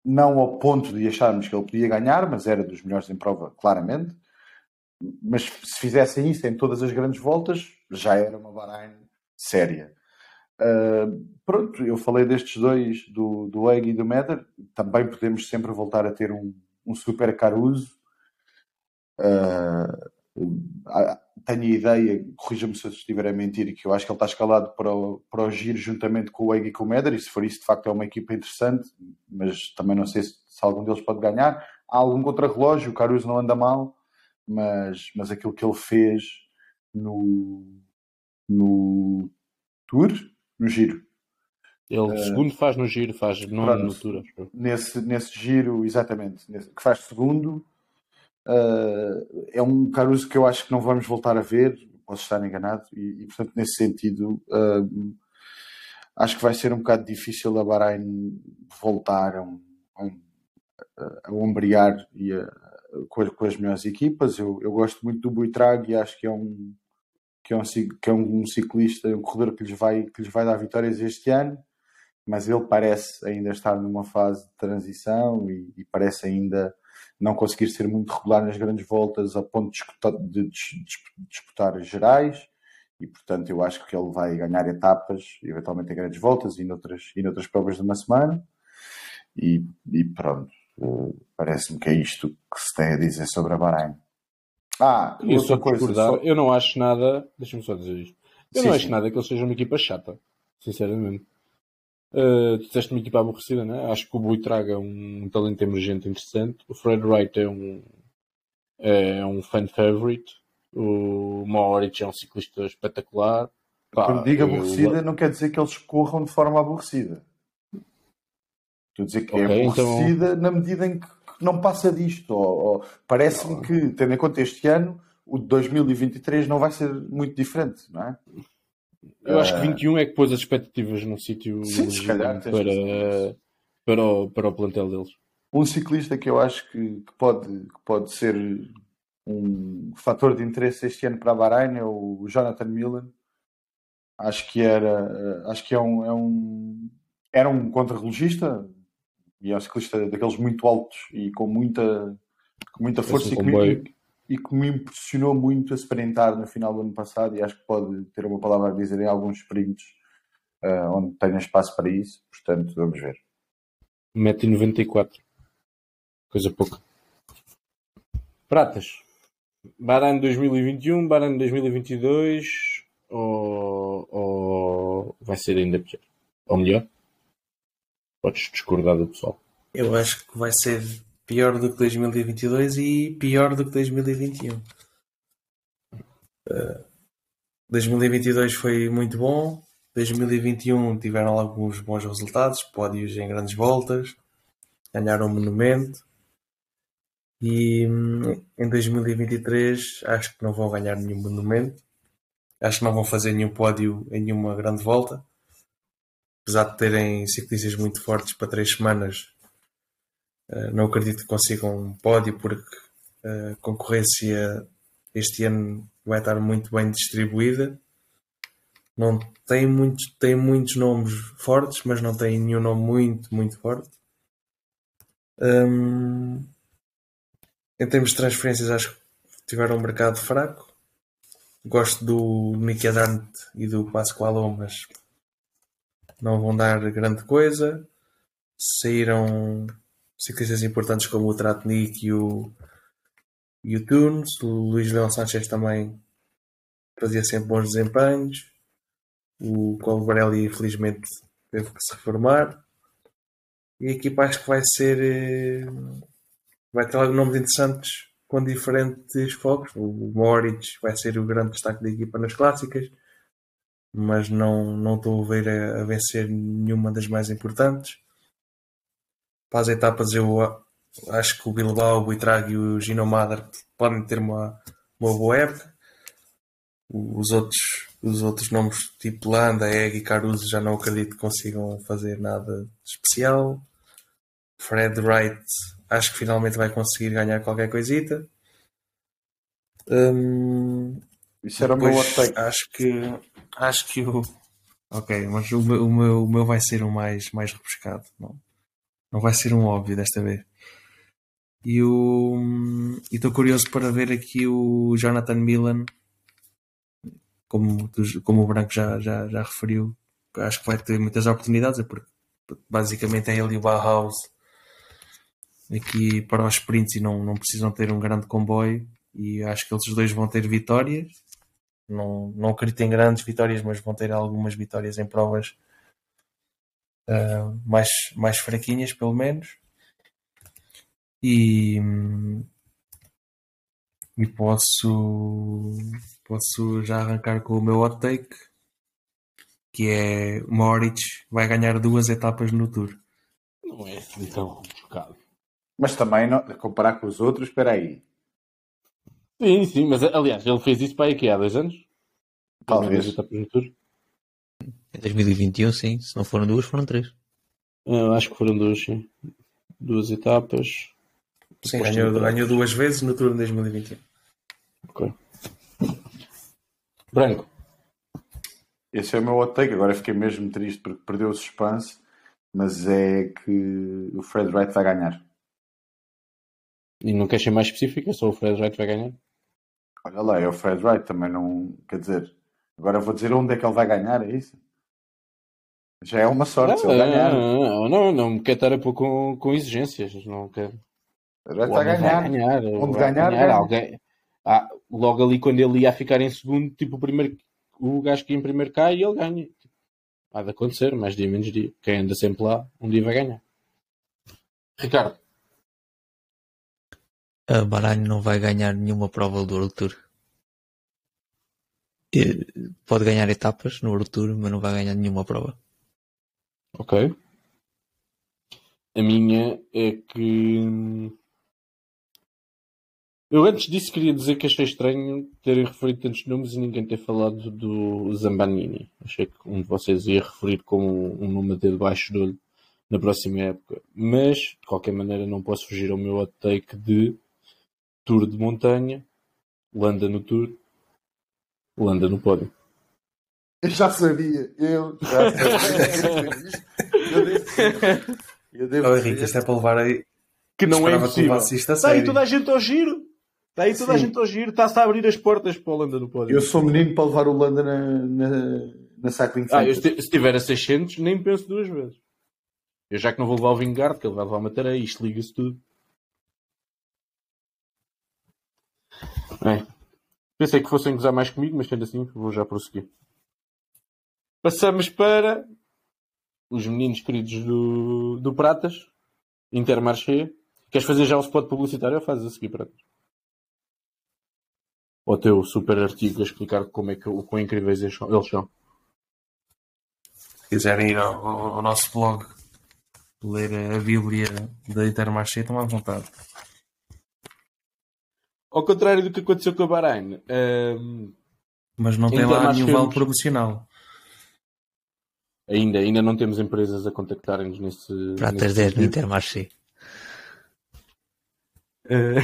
não ao ponto de acharmos que ele podia ganhar, mas era dos melhores em prova, claramente. Mas se fizessem isso em todas as grandes voltas, já era uma Bahrein séria. Uh, pronto, eu falei destes dois, do, do Egg e do Meder. Também podemos sempre voltar a ter um, um super Caruso. Uh, tenho a ideia, corrija-me se eu estiver a mentir, que eu acho que ele está escalado para o, para o giro juntamente com o Egg e com o Meder, e se for isso, de facto, é uma equipa interessante, mas também não sei se, se algum deles pode ganhar. Há algum contra-relógio, o Caruso não anda mal, mas, mas aquilo que ele fez no, no Tour, no giro. Ele, uh, segundo, faz no giro, faz no Tour. Nesse, nesse giro, exatamente, nesse, que faz segundo Uh, é um Caruso que eu acho que não vamos voltar a ver, posso estar enganado, e, e portanto, nesse sentido, uh, acho que vai ser um bocado difícil a Bahrein voltar a, um, a, um, a ombrear e a, com, com, as melhores equipas. Eu, eu gosto muito do Buitrag e acho que é um que é um, que é um ciclista, um corredor que lhes, vai, que lhes vai dar vitórias este ano, mas ele parece ainda estar numa fase de transição e, e parece ainda não conseguir ser muito regular nas grandes voltas a ponto de disputar, disputar gerais e portanto eu acho que ele vai ganhar etapas, eventualmente em grandes voltas e noutras, e noutras provas de uma semana e, e pronto, uh, parece-me que é isto que se tem a dizer sobre a Bahrein. Ah, e outra coisa, só... eu não acho nada, deixa-me só dizer isto, eu sim, não acho sim. nada que ele seja uma equipa chata, sinceramente. Uh, tu disseste uma equipa aborrecida, né? Acho que o Bui traga um, talento emergente interessante. O Fred Wright é um, é um fan favorite. O Maoric é um ciclista espetacular. Pá, Quando digo aborrecida, eu... não quer dizer que eles corram de forma aborrecida. Estou a dizer que é okay, é aborrecida então... na medida em que não passa disto. Parece-me que, tendo em conta este ano, o de 2023 não vai ser muito diferente, não é? Eu acho que 21 é que pôs as expectativas num sítio para, para, o, para o plantel deles. Um ciclista que eu acho que, que, pode, que pode ser um fator de interesse este ano para a Bahrein é o Jonathan Milan. Acho que era, acho que é um, é um era um contrarrelogista e é um ciclista daqueles muito altos e com muita, com muita força um e, e que me impressionou muito a sprintar no final do ano passado e acho que pode ter uma palavra a dizer em alguns sprints uh, onde tenha espaço para isso, portanto vamos ver. 1,94m. Coisa pouca. Pratas. Bahrein 2021, Bahrein 2022 ou, ou vai ser ainda pior? Ou melhor? Podes discordar do pessoal. Eu acho que vai ser pior do que 2022 e pior do que 2021. Uh, 2022 foi muito bom. 2021 tiveram alguns bons resultados, pódios em grandes voltas, ganharam um monumento. E hum, em 2023 acho que não vão ganhar nenhum monumento. Acho que não vão fazer nenhum pódio em nenhuma grande volta. Apesar de terem ciclistas muito fortes para três semanas, não acredito que consigam um pódio porque a concorrência este ano vai estar muito bem distribuída. Não tem muitos, tem muitos nomes fortes, mas não tem nenhum nome muito, muito forte. Em termos de transferências, acho que tiveram um mercado fraco. Gosto do Nicky Adante e do Pascoal mas não vão dar grande coisa. Saíram ciclistas importantes como o Tratnik e o, e o Tunes. O Luís Leão Sanchez também fazia sempre bons desempenhos. O Colbrelli, infelizmente, teve que se reformar. E a equipa acho que vai ser. Eh, vai ter alguns nomes interessantes com diferentes focos. O Moritz vai ser o grande destaque da equipa nas clássicas, mas não, não estou a ver a, a vencer nenhuma das mais importantes. Para as etapas, eu acho que o Bilbao, o Buitrago e o Gino Madar podem ter uma, uma boa época. Os outros, os outros nomes, tipo Landa, Egg e Caruso, já não acredito que consigam fazer nada especial. Fred Wright acho que finalmente vai conseguir ganhar qualquer coisita. Hum, Isso era o meu take. Acho que acho que o ok, mas o meu, o meu, o meu vai ser o mais mais repescado, não, não vai ser um óbvio desta vez. E estou curioso para ver aqui o Jonathan Milan, como, como o Branco já, já, já referiu, acho que vai ter muitas oportunidades, é porque basicamente é ele e o Bauhaus aqui para os sprints e não, não precisam ter um grande comboio e acho que eles dois vão ter vitórias. Não, não acredito em grandes vitórias, mas vão ter algumas vitórias em provas uh, mais, mais fraquinhas, pelo menos. E, e posso, posso já arrancar com o meu hot take, que é Moritz vai ganhar duas etapas no Tour. Não é assim tão bocado. Mas também, não, comparar com os outros, espera aí. Sim, sim, mas aliás, ele fez isso para aí há dois anos. Talvez. Em 2021, sim. Se não foram duas, foram três. Eu acho que foram duas, sim. Duas etapas. Sim, ganhou, ganhou duas vezes no Tour de 2021. Ok. Branco. Esse é o meu hot take. Agora fiquei mesmo triste porque perdeu o suspense. Mas é que o Fred Wright vai ganhar. E não queres ser mais específico? É só o Fred Wright vai ganhar? Olha lá, é o Fred Wright também não. Quer dizer, agora vou dizer onde é que ele vai ganhar, é isso? Já é uma sorte se ele ganhar. Não, não, não me quero estar a pôr com, com exigências. Não quero. Vai estar a ganhar. ganhar. Onde ganhar, ganhar. Alguém... Ah, logo ali quando ele ia ficar em segundo, tipo o primeiro o gajo que ia em primeiro cai e ele ganha. Há de acontecer, mais dia menos dia. Quem anda sempre lá, um dia vai ganhar. Ricardo a Bahrein não vai ganhar nenhuma prova do World Tour. Pode ganhar etapas no World Tour, mas não vai ganhar nenhuma prova. Ok. A minha é que. Eu antes disso queria dizer que achei estranho terem referido tantos nomes e ninguém ter falado do Zambanini. Achei que um de vocês ia referir como um nome de debaixo do olho na próxima época. Mas, de qualquer maneira, não posso fugir ao meu hot take de Tour de montanha, Landa no Tour, Landa no pódio. Eu já sabia, eu já sabia. eu devo, eu Henrique, isto é para levar aí. Que não é impossível. Está aí toda a gente ao giro. Está aí toda Sim. a gente ao giro. Está-se a abrir as portas para o Landa no pódio. Eu sou menino para levar o Landa na, na, na Cycling ah, eu, se estiver a 600, nem penso duas vezes. Eu já que não vou levar o Vingard, que ele vai levar uma tarefa, isto liga-se tudo. Bem, pensei que fossem gozar mais comigo, mas sendo assim, vou já prosseguir. Passamos para os meninos queridos do, do Pratas, Intermarché, Queres fazer já o spot publicitário ou fazes a seguir para O teu super artigo a explicar como é que, o quão incríveis eles são. Se quiserem ir ao, ao nosso blog ler a Bíblia da Intermarché, estão à vontade. Ao contrário do que aconteceu com a Bahrein. Um, Mas não tem lá nenhum vale promocional. Ainda, ainda não temos empresas a contactarem-nos nesse. Pratas 10 no Intermarché. Uh...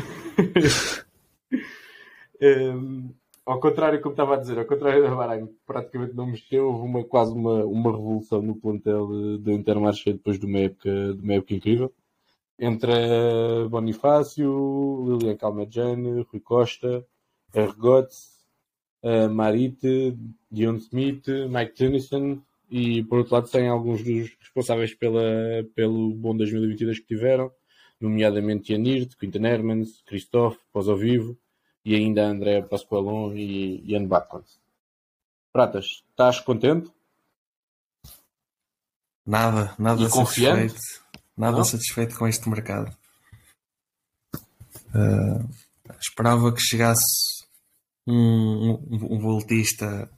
um, ao contrário, como estava a dizer, ao contrário da Bahrein, praticamente não mexeu, houve uma, quase uma, uma revolução no plantel do Intermarché depois de uma época, de uma época incrível. Entre Bonifácio, Lilian Calmejane, Rui Costa, Ergots, Marite, Dion Smith, Mike Tennyson e por outro lado tem alguns dos responsáveis pela, pelo bom 2022 que tiveram, nomeadamente Janir, Quinten Hermans, Christophe, Pós ao Vivo, e ainda André Pascoalon e Ian Batkins. Pratas, estás contente? Nada, nada e satisfeito. Nada Não? satisfeito com este mercado. Uh, esperava que chegasse um, um, um voltista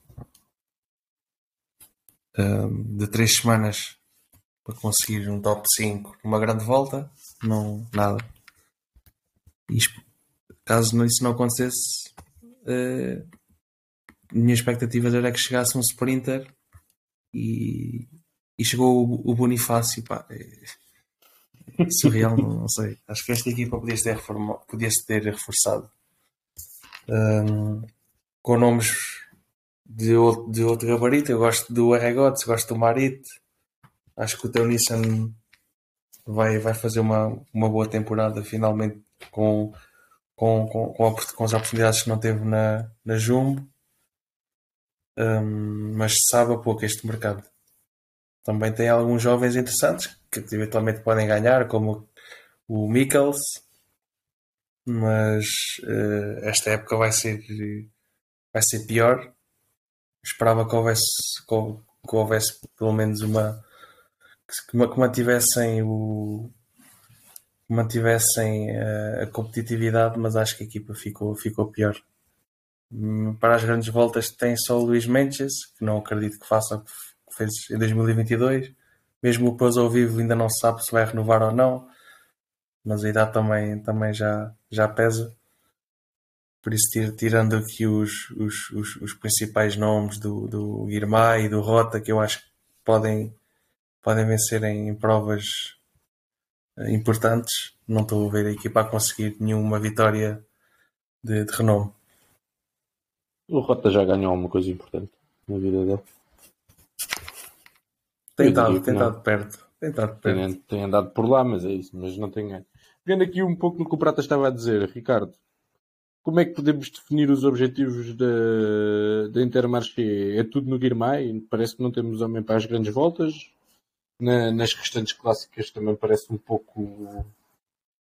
de três semanas para conseguir um top 5 numa grande volta. Não, nada. E caso isso não acontecesse, uh, minha expectativa era que chegasse um sprinter e, e chegou o, o Bonifácio. Pá, é, é surreal, não, não, sei. Acho que esta equipa podia-se ter, podia ter reforçado um, com nomes de outro, de outro gabarito. Eu gosto do Arregotes, gosto do Marit. Acho que o Teu Nissan vai, vai fazer uma, uma boa temporada finalmente com com, com, com, a, com as oportunidades que não teve na, na Jumbo, um, mas sabe a pouco este mercado. Também tem alguns jovens interessantes que eventualmente podem ganhar, como o Mikkels, mas uh, esta época vai ser, vai ser pior. Esperava que houvesse, que, houvesse pelo menos uma que, que mantivessem o, mantivessem a, a competitividade, mas acho que a equipa ficou, ficou pior. Hum, para as grandes voltas tem só o Luís Mendes, que não acredito que faça o que fez em 2022. Mesmo o Pós ao vivo ainda não se sabe se vai renovar ou não, mas a idade também, também já, já pesa. Por isso, tirando aqui os, os, os, os principais nomes do, do Guirmay e do Rota, que eu acho que podem, podem vencer em provas importantes. Não estou a ver a equipa a conseguir nenhuma vitória de, de renome. O Rota já ganhou alguma coisa importante na vida dele. Tem estado, tem estado perto. Tem estado perto. Tem, tem, andado por lá, mas é isso, mas não tem ganho. Vendo aqui um pouco no que o Prata estava a dizer, Ricardo, como é que podemos definir os objetivos da, da Intermarché? É tudo no Guirmay? Parece que não temos homem para as grandes voltas. Na, nas restantes clássicas também parece um pouco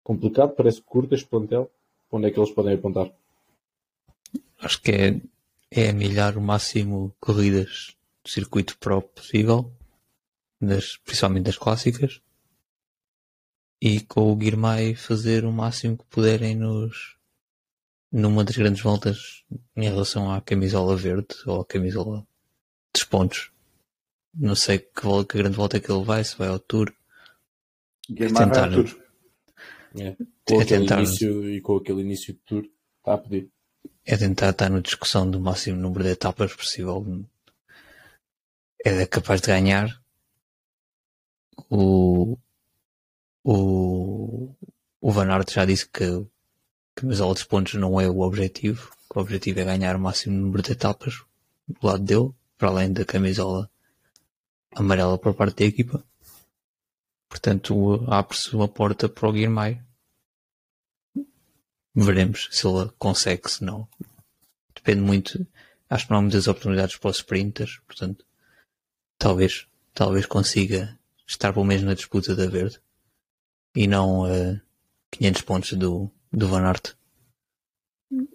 complicado, parece curto este plantel. Onde é que eles podem apontar? Acho que é, é milhar o máximo corridas do circuito pro possível, das, principalmente das clássicas, e com o Guirmay fazer o máximo que puderem nos numa das grandes voltas em relação à camisola verde ou à camisola dos pontos. Não sei que, que grande volta é que ele vai, se vai ao Tour. Guilherme é tentar... vai ao Tour. É. Com é aquele tentar... início e com aquele início de Tour, está a pedir. É tentar estar na discussão do máximo número de etapas possível. É capaz de ganhar. O, o, o Van Aert já disse que, que os altos pontos não é o objetivo. O objetivo é ganhar o máximo número de etapas do lado dele, para além da camisola amarela por parte da equipa. Portanto, abre-se uma porta para o Guilherme. Veremos se ele consegue, se não. Depende muito. Acho que não há muitas oportunidades para os sprinters, portanto, talvez, talvez consiga estar pelo menos na disputa da verde e não uh, 500 pontos do, do Van Aert.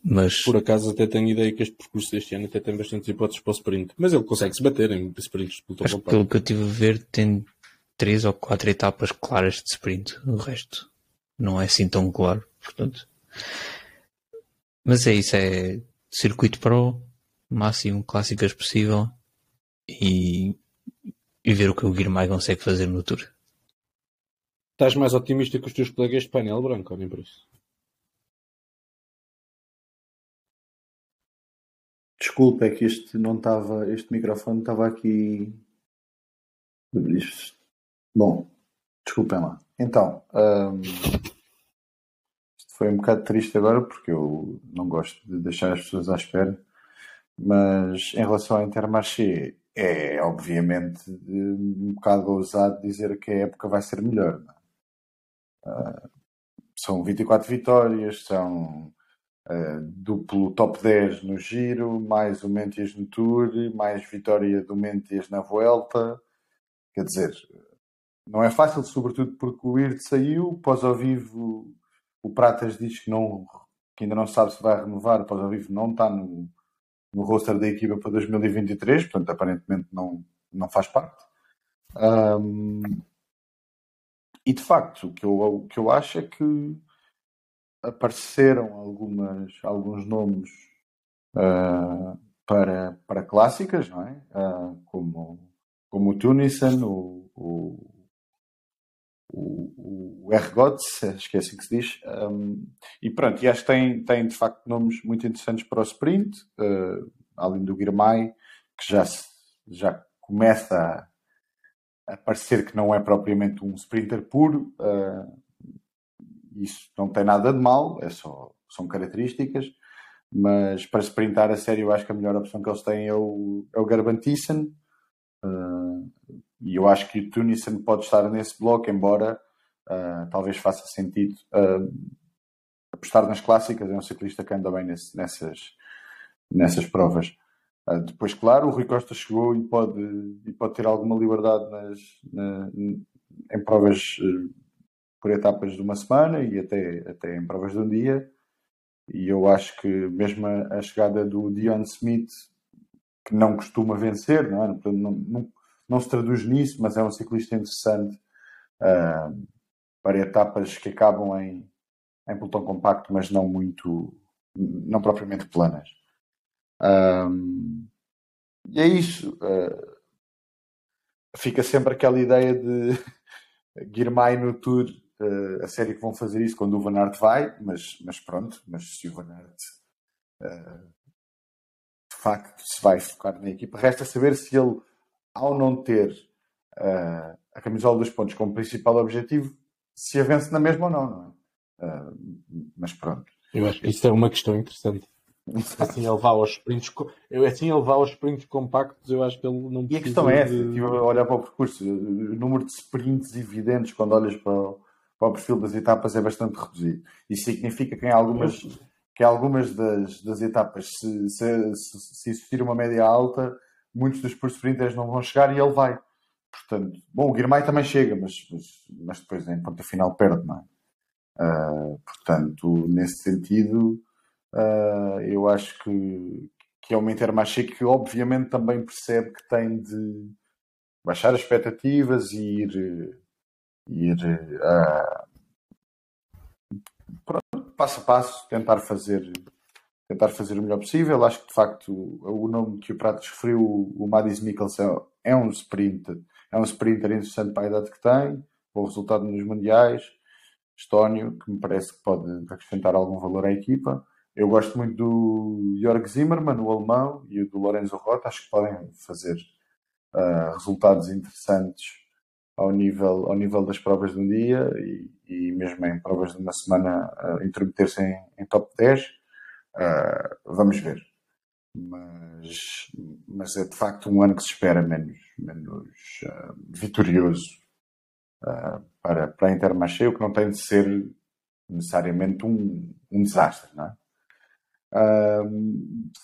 Mas... Por acaso até tenho ideia que este percurso deste ano até tem bastantes hipóteses para o sprint. Mas ele consegue se bater em sprints pelo Acho que eu tive a ver tem três ou quatro etapas claras de sprint. O resto não é assim tão claro, portanto. Mas é isso, é circuito pro, máximo clássicas possível e, e ver o que o Guilherme consegue fazer no Tour. Estás mais otimista que os teus colegas de painel branco, ou nem por isso? Desculpa, é que este não estava, este microfone estava aqui. Bom, desculpem lá. Então, um, isto foi um bocado triste agora porque eu não gosto de deixar as pessoas à espera, mas em relação ao Intermarché, é obviamente um bocado ousado dizer que a época vai ser melhor. Uh, são 24 vitórias, são uh, duplo top 10 no giro, mais o Mentias no Tour, mais vitória do Mentias na Vuelta. Quer dizer, não é fácil, sobretudo porque o Ird saiu, pós ao vivo o Pratas diz que, não, que ainda não sabe se vai renovar, pós ao vivo não está no, no roster da equipa para 2023, portanto aparentemente não, não faz parte. Um, e de facto, o que eu, o que eu acho é que apareceram algumas, alguns nomes uh, para, para clássicas, não é? Uh, como, como o Tunison, o, o, o, o R-Gods, acho que é assim que se diz. Um, e pronto, e acho que tem, tem de facto nomes muito interessantes para o sprint, uh, além do Guirmay, que já, já começa a, a, parecer que não é propriamente um sprinter puro. Isso não tem nada de mal, é só, são características. Mas para sprintar a sério, eu acho que a melhor opção que eles têm é o, é o Garbantissen. Uh, e eu acho que o Tunison pode estar nesse bloco, embora uh, talvez faça sentido uh, apostar nas clássicas. É um ciclista que anda bem nesse, nessas, nessas provas. Depois, claro, o Rui Costa chegou e pode, e pode ter alguma liberdade nas, na, em provas por etapas de uma semana e até, até em provas de um dia. E eu acho que mesmo a, a chegada do Dion Smith, que não costuma vencer, não é? Não, não, não se traduz nisso, mas é um ciclista interessante uh, para etapas que acabam em, em pelotão compacto, mas não muito, não propriamente planas. Um, e é isso. Uh, fica sempre aquela ideia de Guirmay no Tour, uh, a série que vão fazer isso quando o Van Aert vai, mas, mas pronto, mas se o Van Aert uh, de facto se vai focar na equipa, resta saber se ele ao não ter uh, a camisola dos pontos como principal objetivo, se a vence na mesma ou não, não é? Mas pronto. Eu acho que isso é uma questão interessante. Assim ele vai aos sprints, eu, assim ele vai aos sprints compactos, eu acho que ele não E a questão é essa, tipo, olhar para o percurso, o número de sprints evidentes quando olhas para o, para o perfil das etapas é bastante reduzido. Isso significa que em algumas, que algumas das, das etapas, se, se, se existir uma média alta, muitos dos sprinters não vão chegar e ele vai. Portanto, bom, o Guirmay também chega, mas, mas, mas depois em ponta final perde, não é? Uh, portanto, nesse sentido, uh, eu acho que, que é uma Intermarché que obviamente também percebe que tem de baixar as expectativas e ir, ir uh, pronto, passo a passo, tentar fazer tentar fazer o melhor possível. Acho que de facto o nome que o Pratos referiu, o Madis Mikkelsen, é um sprinter, é um sprinter interessante para a idade que tem, bom resultado nos mundiais, Estónio, que me parece que pode acrescentar algum valor à equipa. Eu gosto muito do Jörg Zimmermann, o alemão, e do Lorenzo Rota, acho que podem fazer uh, resultados interessantes ao nível, ao nível das provas de um dia e, e mesmo em provas de uma semana uh, intrometer-se em, em top 10 Uh, vamos ver. Mas, mas é de facto um ano que se espera menos, menos uh, vitorioso para, para a Intermarché, o que não tem de ser necessariamente um, um desastre. Não é?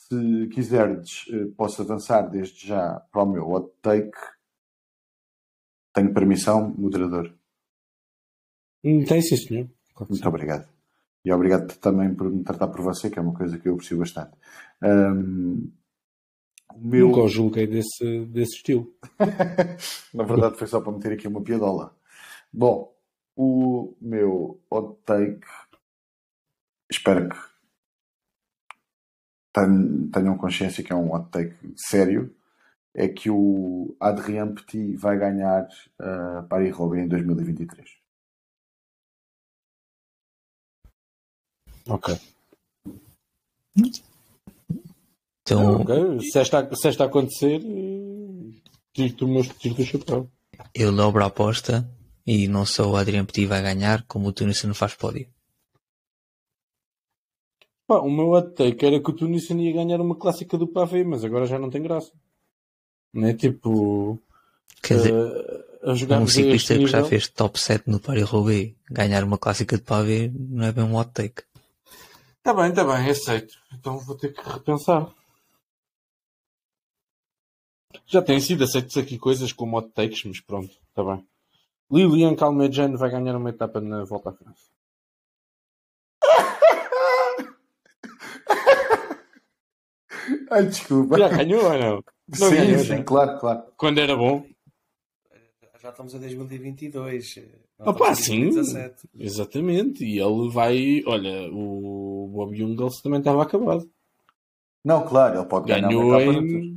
se quiseres, posso avançar desde já para o meu hot take. Tenho permissão, moderador? Hum, tem sim, senhor. Muito obrigado. E obrigado também por me tratar por você, que é uma coisa que eu aprecio bastante. Um, meu... Nunca o julguei desse, desse estilo. Na verdade foi só para meter aqui uma piadola. Bom, O meu hot take, espero que ten- tenham consciência que é um hot take sério, é que o Adrien Petit vai ganhar a Paris-Roubaix em 2023. Ok. Então, Ok, Se esta, se esta acontecer, eh, tiro-te o meu tiro do chapéu. eu dobro a aposta e não só o Adrian Petit vai ganhar, como o Tunisiano faz pódio. Pá, o meu hot take era que o Tunisian ia ganhar uma clássica do Pavé, mas agora já não tem graça. Não é tipo. Quer dizer, eh, a jogar um ciclista que já fez top 7 no Paris-Roubaix ganhar uma clássica de pavê não é bem um hot take. Está bem, está bem, aceito. Então vou ter que repensar. Já têm sido aceitos aqui coisas como hot takes, mas pronto, está bem. Lilian Calmejane vai ganhar uma etapa na volta à França. Ai, desculpa. Já ganhou ou não? Não sim, ganhou, sim, claro, claro. Quando era bom. Já estamos em 2022. não Opa, sim. 2017. Exatamente. E ele vai. Olha, o Bob Jungels também estava acabado. Não, claro, ele pode ganhar Ganhou uma etapa no em.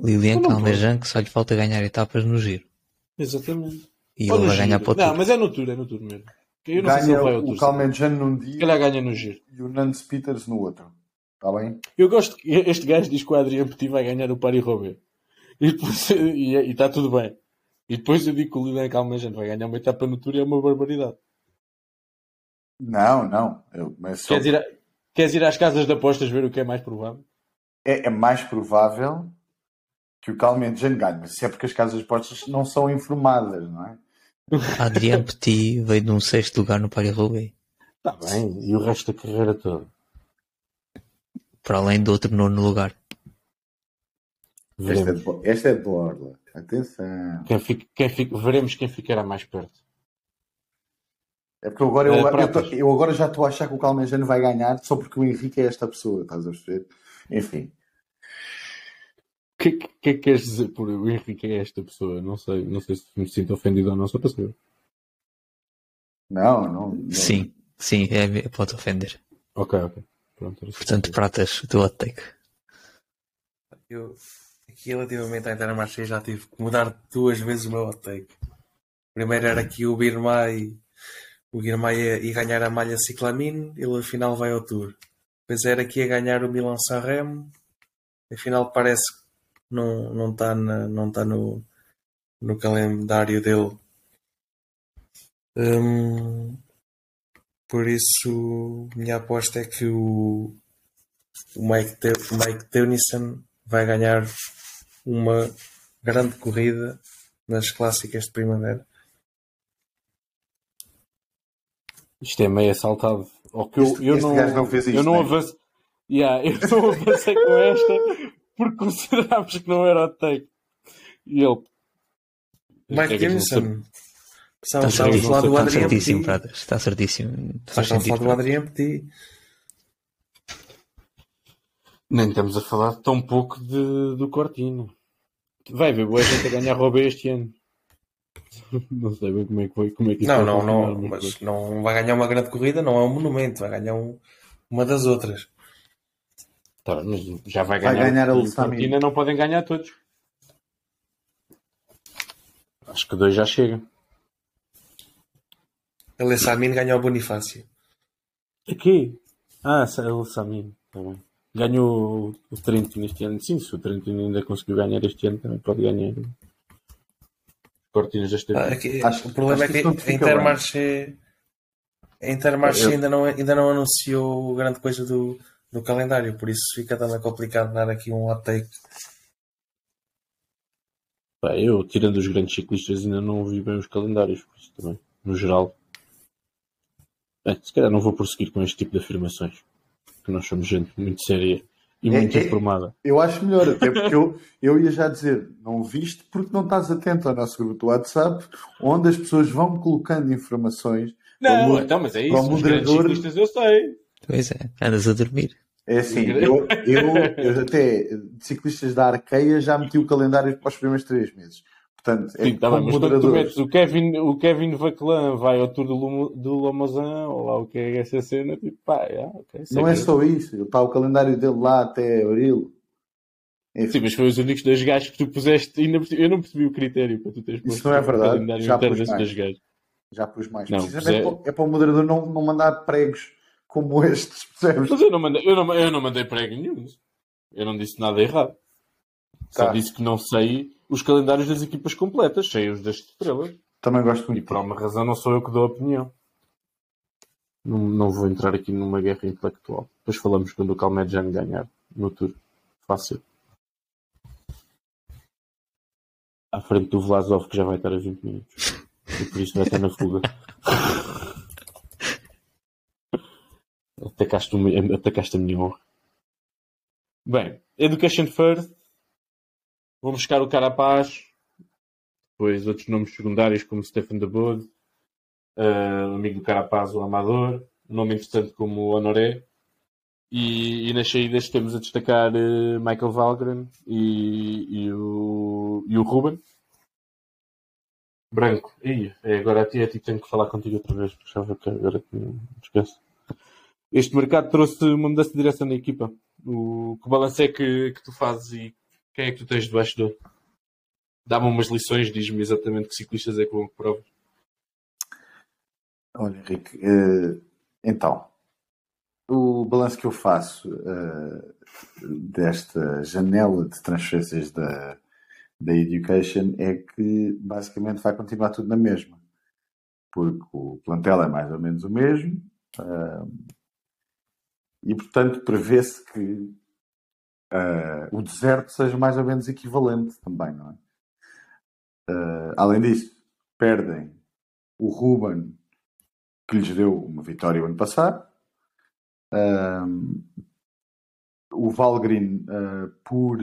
Lilian Calmejan que só lhe falta ganhar etapas no giro. Exatamente. E Ou ele vai ganhar para o Não, Tour. mas é no tour, é no tour mesmo. Eu não sei se ele Ganha vai ao o tour. Calmenjan num Se dia calhar ganha no giro. e o Nance Peters no outro. Está bem? Eu gosto que este gajo diz que o Adriano Petit vai ganhar o Paris-Roubaix. E depois- e e está tudo bem. E depois eu digo que o Lilian Calmejane vai ganhar uma etapa no Tour e é uma barbaridade. Não, não. Eu, mas só- Queres ir, a- queres ir às casas de apostas ver o que é mais provável? é, é mais provável que o Calmenjan ganhe, mas isso é porque as casas de apostas não são informadas, não é? Adrien Petit veio de um sexto lugar no Paris-Roubaix. Está bem. E o resto da carreira toda? Para além do outro nono lugar. Esta é, de, esta é de Borla. Atenção. Quem fica, quem fica, veremos quem ficará mais perto. É porque eu agora, eu, É, eu, tô- eu agora já estou a achar que o Calmenjan vai ganhar só porque o Henrique é esta pessoa, estás a perceber? Enfim. O que, que, que é que queres dizer por o Henrique é esta pessoa? Não sei, não sei se me sinto ofendido ou não, só para saber. Não, não. não. Sim, sim, é, pode ofender. Ok, ok. Pronto, Portanto, pratas, o teu hot take. Eu, aqui relativamente à Intermarché já tive que mudar duas vezes o meu hot take. Primeiro era que o Birmai o Birmai ia, ia ganhar a malha Ciclamine, ele afinal vai ao Tour. Depois era que ia ganhar o Milan Sanremo, afinal parece que não não está não tá no, no calendário dele. Hum, por isso, minha aposta é que o, o Mike, Te o Mike Tennyson vai ganhar uma grande corrida nas clássicas de primavera. Isto é meio assaltado. Ou que eu, Este- eu este não, gajo não fez isto, eu não né? avancei. Yeah, eu não avancei com esta porque considerámos que não era o take. E ele. Mike As Está Estamos a falar do certíssimo, está Adrien certíssimo, Petit. Está certíssimo. Faz Estamos a falar sentido. do. Adrien Petit. Nem estamos a falar tão pouco de, do Cortino. Vai ver, boa gente a ganhar Roubaix este ano. Não sei bem como é que foi. Como é que Não, não, não, mas não vai ganhar uma grande corrida, não é um monumento, vai ganhar um- uma das outras. Tá, mas já vai Vai ganhar. ganhar a e. Cortina não podem ganhar todos. Acho que dois já chega. Ele Samine ganhou o Bonifácio. Aqui? Ah, é o Samino. Tá bem. Ganhou o Trento neste ano. Sim, se o Trento ainda conseguiu ganhar este ano, também pode ganhar. Cortinas deste Ah, ano. aqui- Acho- o problema acho é que a Intermarché, a Intermarché Eu- ainda, não, ainda não anunciou grande coisa do, do calendário, por isso fica também complicado dar aqui um hot take. Pá, eu, tirando os grandes ciclistas, ainda não vi bem os calendários, por isso também, no geral. Bem, se calhar não vou prosseguir com este tipo de afirmações, porque nós somos gente muito séria e É- muito é- informada. Eu acho melhor, até porque eu, eu ia já dizer, não viste porque não estás atento ao nosso grupo do WhatsApp, onde as pessoas vão colocando informações. Não, Como- então, mas é como isso. Os grandes moderador- ciclistas eu sei. Pois é, andas a dormir. É assim, eu, eu, eu até de ciclistas da Arqueia já meti o calendário para os primeiros três meses. Portanto, é Sim, tá bem, mas quando tu metes o Kevin, o Kevin Vaclan vai ao tour do, Lumo- do Lomazan, ou lá o que é essa cena, tipo, pá, é, ok. sei Não é que- só isso. Está o calendário dele lá até abril. Enfim, Sim, mas foi os únicos dois gajos que tu puseste. Ainda, eu não percebi o critério para tu teres Isso posto não é verdade. Já pus mais. gajos. já pus mais. Não, Precisamente para, é para o moderador não, não mandar pregos como estes, percebes? Mas eu não mandei, eu não, eu não mandei prego nenhum. Eu não disse nada errado. Só Tá. disse que não sei os calendários das equipas completas, sei os das estrelas. Também gosto E muito. por alguma razão não sou eu que dou a opinião. Não, não vou entrar aqui numa guerra intelectual. Depois falamos quando o Calmedjan ganhar no tour. Fácil. À frente do Vlasov que já vai estar a 20 minutos. E por isso vai estar na fuga. Atacaste, atacaste a minha honra. Bem, Education First. Vou buscar o Carapaz. Depois outros nomes secundários como Stefan de Bode, uh, amigo do Carapaz, o Amador, um nome interessante como o Honoré. E, e nas saídas temos a destacar uh, Michael Valgren e, e, o, e o Ruben. Branco. Ih, é, agora a ti, a ti tenho que falar contigo outra vez, porque já agora que me esqueço. Este mercado trouxe uma mudança de direção na equipa. O, que balanço é que, que tu fazes e quem é que tu tens debaixo do Dá-me umas lições, diz-me exatamente que ciclistas é que vão que provas. Olha, Henrique, eh, então, o balanço que eu faço eh, desta janela de transferências da, da Education é que basicamente vai continuar tudo na mesma. Porque o plantel é mais ou menos o mesmo eh, e, portanto, prevê-se que eh, o deserto seja mais ou menos equivalente também, não é? Eh, além disso, perdem o Ruben que lhes deu uma vitória o ano passado. Um, o Valgrin, uh, por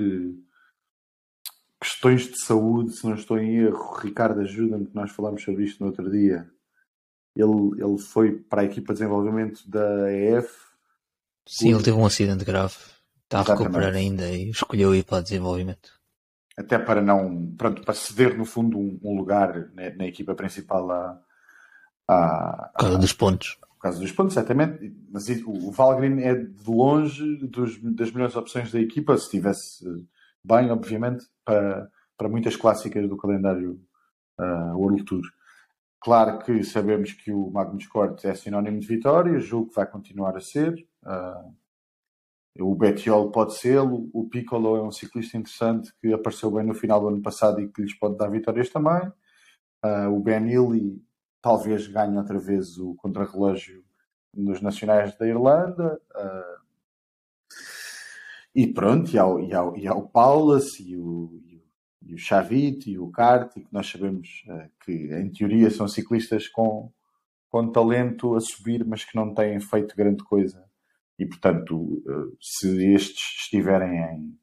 questões de saúde, se não estou em erro, Ricardo ajuda-me, que nós falamos sobre isto no outro dia. Ele, ele foi para a equipa de desenvolvimento da EF. Sim, ele teve um acidente grave. Está a Exatamente. recuperar ainda e escolheu ir para o desenvolvimento. Até para não, pronto, para ceder no fundo um, um lugar na, na, equipa principal à, à, Por causa dos pontos. Por causa dos pontos, certamente. Mas o Valgrin é de longe dos, das melhores opções da equipa, se estivesse bem, obviamente, para, para muitas clássicas do calendário uh, World Tour. Claro que sabemos que o Magnus Cort é sinónimo de vitória, julgo que vai continuar a ser. Uh, o Bettiol pode ser, o Piccolo é um ciclista interessante que apareceu bem no final do ano passado e que lhes pode dar vitórias também. Uh, o Ben Illy talvez ganhe outra vez o contrarrelógio nos nacionais da Irlanda. Uh, e pronto, e há, e há, e há o Paulus o, e o, e o Chavit e o Kart, que nós sabemos uh, que em teoria são ciclistas com, com talento a subir, mas que não têm feito grande coisa. E portanto, uh, se estes estiverem em,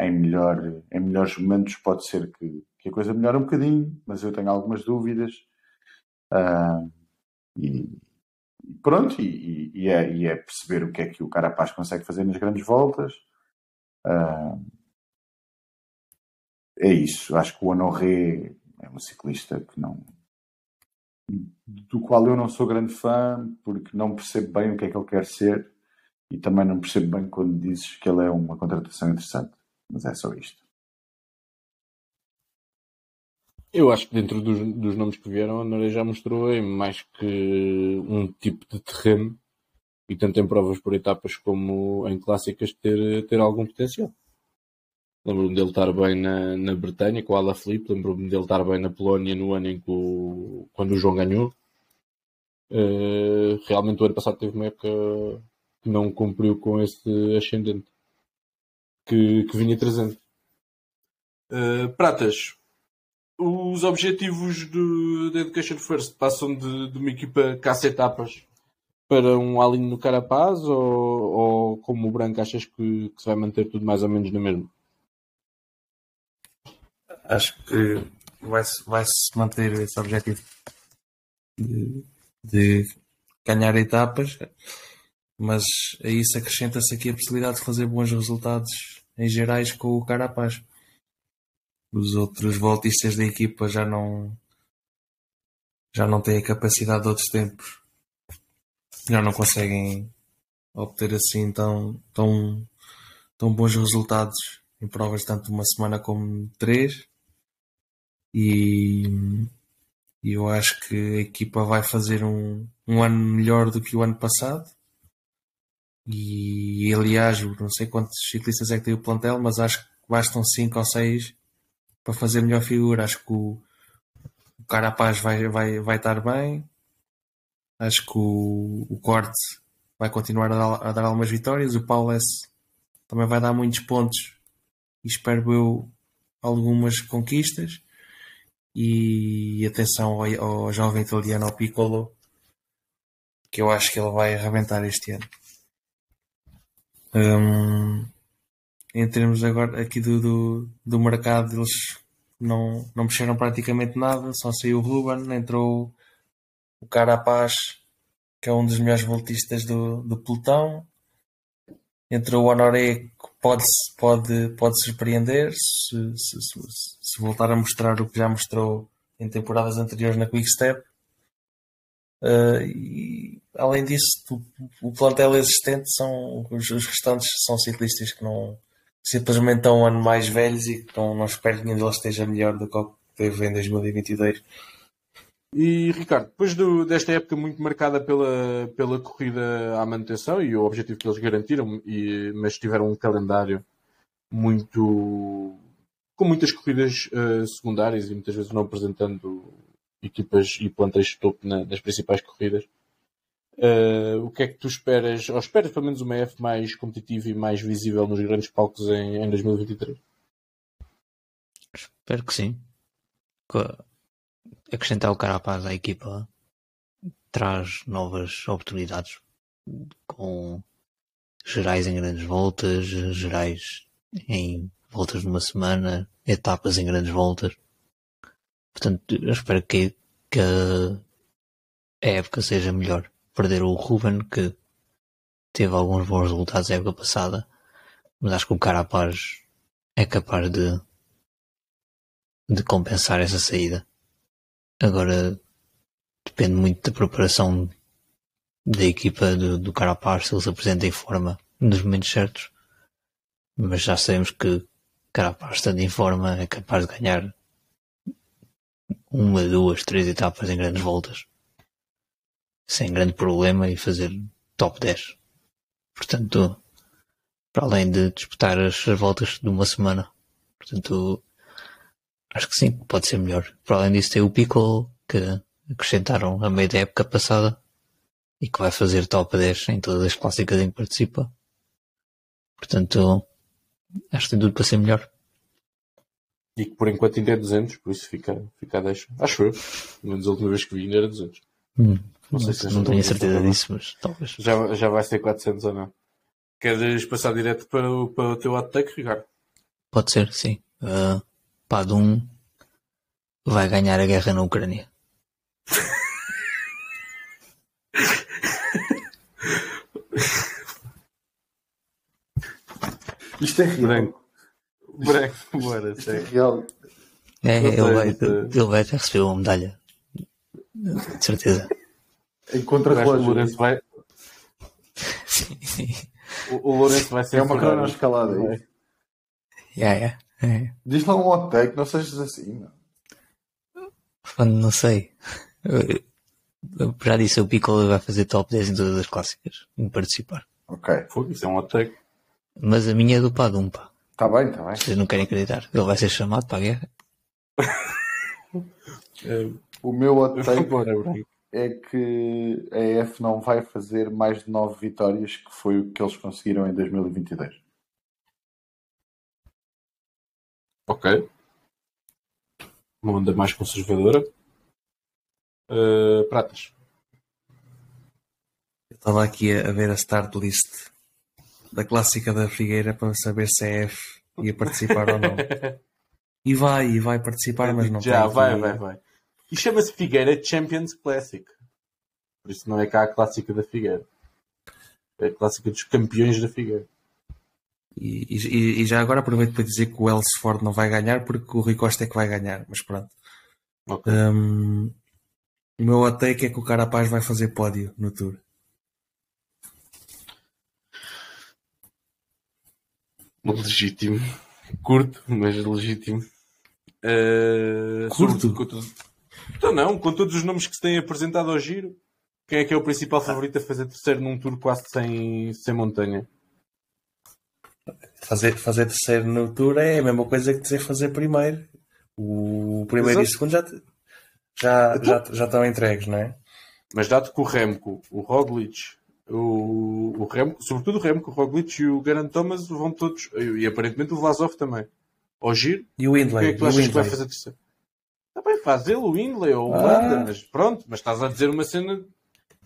em, melhor, em melhores momentos, pode ser que, que a coisa melhore um bocadinho, mas eu tenho algumas dúvidas. Uh, e, pronto, e, e, é, e, é, perceber o que é que o Carapaz consegue fazer nas grandes voltas. Uh, é isso. Acho que o Honoré é um ciclista que não. do qual eu não sou grande fã, porque não percebo bem o que é que ele quer ser e também não percebo bem quando dizes que ele é uma contratação interessante. Mas é só isto. Eu acho que dentro dos, dos nomes que vieram, a Noré já mostrou em mais que um tipo de terreno, e tanto em provas por etapas como em clássicas, ter, ter algum potencial. Lembro-me dele estar bem na, na Bretanha com o Alaphilippe, lembro-me dele estar bem na Polónia no ano em que o, quando o João ganhou. Uh, realmente o ano passado teve uma época que não cumpriu com esse ascendente que, que vinha trazendo. Uh, pratas, os objetivos da Education First passam de, de, uma equipa caça etapas para um alinho no Carapaz ou, ou como o Branco achas que, que, se vai manter tudo mais ou menos no mesmo? Acho que vai-se vai -se manter esse objetivo de, de ganhar etapas, mas a isso acrescenta-se aqui a possibilidade de fazer bons resultados em gerais com o Carapaz. os outros voltistas da equipa já não já não têm a capacidade de outros tempos. Já não conseguem obter assim tão, tão, tão bons resultados em provas tanto uma semana como três. E, eu acho que a equipa vai fazer um, um ano melhor do que o ano passado. E aliás, não sei quantos ciclistas é que tem o plantel, mas acho que bastam 5 ou 6 para fazer melhor figura. Acho que o, o Carapaz vai, vai, vai estar bem. Acho que o, o Corte vai continuar a dar, a dar algumas vitórias. O Paulo S também vai dar muitos pontos e espero eu algumas conquistas. E atenção ao, ao jovem italiano, ao Piccolo, que eu acho que ele vai arrebentar este ano. Um, em termos agora aqui do, do, do, mercado, eles não, não mexeram praticamente nada, só saiu o Ruben, entrou o Carapaz, que é um dos melhores voltistas do, do pelotão, entrou o Honoré, que pode, pode, pode surpreender se, se, se, se, voltar a mostrar o que já mostrou em temporadas anteriores na Quick Step. Uh, além disso, o, o, plantel existente são os, os, restantes são ciclistas que não simplesmente estão um ano mais velhos e que não, não espero que nenhum deles esteja melhor do que o que teve em 2022. E Ricardo, depois do, desta época muito marcada pela, pela corrida à manutenção e o objetivo que eles garantiram, e, mas tiveram um calendário muito com muitas corridas uh, secundárias e muitas vezes não apresentando equipas e plantéis de topo na, nas principais corridas. Uh, o que é que tu esperas, ou esperas pelo menos uma F mais competitiva e mais visível nos grandes palcos em, em 2023? Espero que sim acrescentar o Carapaz à equipa traz novas oportunidades com gerais em grandes voltas, gerais em voltas de uma semana, etapas em grandes voltas. Portanto, eu espero que, que a época seja melhor. Perder o Ruben, que teve alguns bons resultados na época passada, mas acho que o Carapaz é capaz de, de compensar essa saída. Agora depende muito da preparação da equipa do, do Carapaz, se ele se apresenta em forma nos momentos certos. Mas já sabemos que Carapaz estando em forma é capaz de ganhar uma, duas, três etapas em grandes voltas. Sem grande problema e fazer top 10. Portanto, para além de disputar as voltas de uma semana. Portanto, Acho que sim, pode ser melhor. Para além disso tem o Piccolo, que acrescentaram a meio da época passada e que vai fazer top 10 em todas as clássicas em que participa. Portanto, acho que tem tudo para ser melhor. E que por enquanto ainda é 200, por isso fica, fica a deixa. Acho eu. Pelo menos a última vez que vi ainda era 200. Hum, não, sei se não tenho a certeza disso, mas talvez. Já, já vai ser 400 ou não. Queres passar direto para o, para o teu hot take, Ricardo? Pode ser, sim. Uh, Padum vai ganhar a guerra na Ucrânia. Isto é real. Branco. Branco, bora, Isto é real. É, ele vai, ele vai até receber uma medalha. De certeza. Em contra-relógio. O Lourenço vai. Sim, sim. O, o Lourenço vai ser. É uma cronoescalada. É isso. Yeah, yeah. É. Diz lá um hot take, não sejas assim. Não. Mano, não sei. Eu, eu já disse, o Piccolo vai fazer top 10 em todas as clássicas, em participar. Ok. Foi, isso é um hot take. Mas a minha é do Padum, pá. Tá bem, tá bem. Vocês não querem acreditar. Ele vai ser chamado para a guerra. O meu hot take. É que a EF não vai fazer mais de 9 vitórias, que foi o que eles conseguiram em 2022. Ok. Uma onda mais conservadora. Uh, pratas. Eu estava aqui a, ver a start list da clássica da Figueira para saber se a F ia participar ou não. E vai, e vai participar, mas não Já, vai, vai, vai. E chama-se Figueira Champions Classic. Por isso não é cá a clássica da Figueira. É a clássica dos campeões da Figueira. E, e, e já agora aproveito para dizer que o Elsford não vai ganhar porque o Rui Costa é que vai ganhar, mas pronto. Ok. Um, o meu hot take é que o Carapaz vai fazer pódio no Tour. Legítimo. Curto, mas legítimo. Uh, Curto? Então não, com todos os nomes que se têm apresentado ao giro, quem é que é o principal favorito a fazer terceiro num tour quase sem, sem montanha? Fazer, fazer terceiro no Tour é a mesma coisa que dizer fazer primeiro. O primeiro e o Exato. segundo já, já, já, já estão entregues, não é? Mas dado que o Remco, o Roglic, o, o Remco, sobretudo o Remco, o Roglic e o Geraint Thomas vão todos, e aparentemente o Vlasov também, ao giro, E o quem Windley? é que tu achas que vai fazer terceiro? Faz ele, o Windley ou o Ah. Landa, mas pronto, mas estás a dizer uma cena,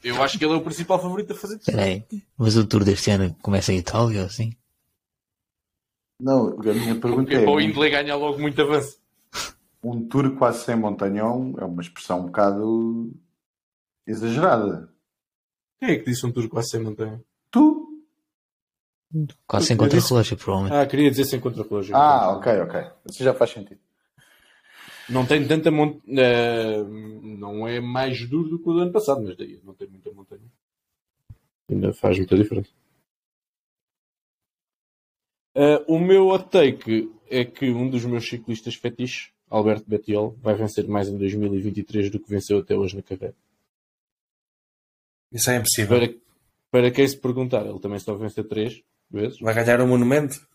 eu acho que ele é o principal favorito a fazer. Peraí, mas o tour deste ano começa em Itália ou assim? Não, a minha pergunta Porque é: para o Windley ganhar logo muito avanço. um tour quase sem montanhão é uma expressão um bocado exagerada. Quem é que disse um tour quase sem montanha? Tu? Quase sem contra-relógio, provavelmente. Ah, queria dizer sem contra-relógio. Ah, ok, ok. Isso já faz sentido. Não tem tanta montanha. não é mais duro do que o do ano passado, mas daí não tem muita montanha. Ainda faz muita diferença. Ah, o meu hot take é que um dos meus ciclistas fetiches, Alberto Bettiol, vai vencer mais em 2023 do que venceu até hoje na carreira. Isso é impossível. Para, para quem se perguntar, ele também só venceu três vezes. Vai ganhar o monumento?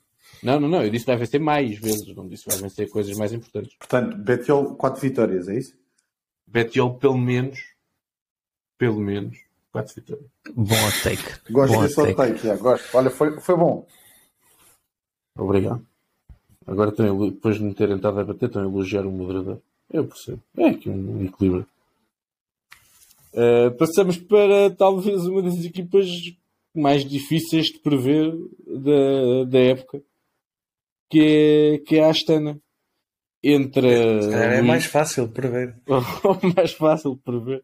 Não, não, não. Eu disse que vai vencer mais vezes. Não disse que vai vencer coisas mais importantes. Portanto, Betiol, 4 vitórias, é isso? Bettiol, pelo menos, pelo menos, quatro vitórias. Bom take. Gosto desse take. take, já, gosto. Olha, foi, foi bom. Obrigado. Agora depois de me terem estado a bater, estão a elogiar o moderador. Eu percebo. É aqui um equilíbrio. Uh, passamos para talvez uma das equipas mais difíceis de prever da, da época, que é, que é a Astana. Entre é Luís- mais fácil de prever. mais fácil de prever.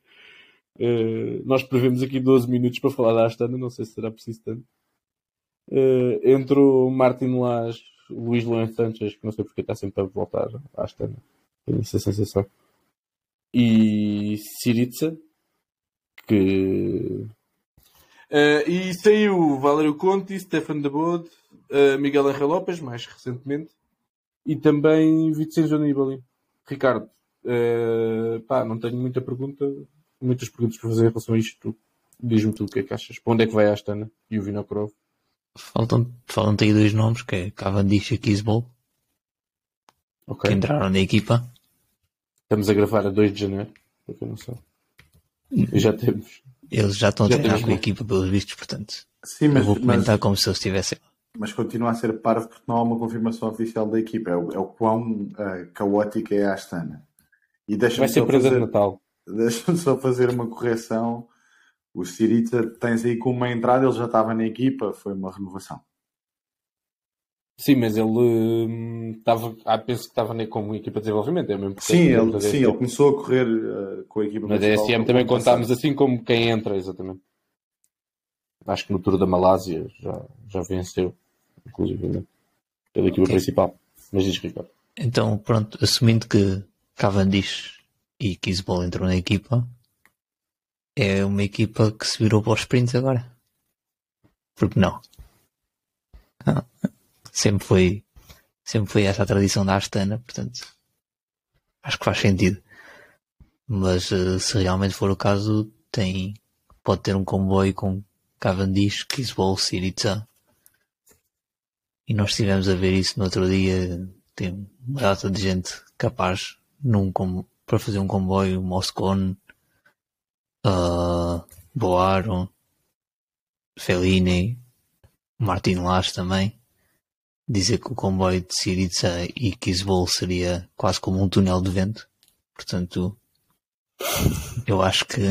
Uh, nós prevemos aqui 12 minutos para falar da Astana, não sei se será preciso tanto. Uh, entre o Martin Lage, o Luís Leão Sanchez, que não sei porque está sempre a voltar à Astana, tenho essa sensação, e Siriza, que. Uh, e saiu Valério Conti, Stefan de Bode, uh, Miguel Angel Lopes, mais recentemente, e também Vincenzo Nibali. Ricardo, eh, pá, não tenho muita pergunta, muitas perguntas para fazer em relação a isto. Diz-me tu o que é que achas. Para onde é que vai a Astana e o Vinokurov? Faltam, faltam aí dois nomes, que é Cavendish e Kisbol, Ok. que entraram na equipa. Estamos a gravar a 2 de janeiro, para quem não sabe. E já temos. Eles já estão a Já treinar temos com a equipa pelos vistos, portanto. Sim, eu mas, vou mas, comentar como se eles estivessem lá. Mas continua a ser parvo porque não há uma confirmação oficial da equipa. É o, é o quão ah, caótica é a Astana. E Vai deixa-me ser só, presa de fazer, Natal. deixa só fazer uma correção. O Siriza tens aí com uma entrada, ele já estava na equipa, foi uma renovação. Sim, mas ele hum, estava. ah, penso que estava como equipa de desenvolvimento. É mesmo Sim, é ele, sim, ele começou a correr ah, com a equipa Na DSM também contámos assim como quem entra, exatamente. Acho que no Tour da Malásia já, já venceu, inclusive, pela equipa Ok. principal. Mas diz Ricardo. Então, pronto, assumindo que Cavendish e Kisbol entram na equipa, é uma equipa que se virou para os sprints agora. Porque não? Ah, sempre foi, sempre foi essa a tradição da Astana, portanto, acho que faz sentido. Mas eh, se realmente for o caso, tem, pode ter um comboio com Cavendish, Kisbol, Siriza. E nós estivemos a ver isso no outro dia. Tem uma data de gente capaz num, para fazer um comboio, Moscone, uh, Boaron, Fellini, Martin Lage também. Dizer que o comboio de Siriza e Kisbol seria quase como um túnel de vento. Portanto, eu acho que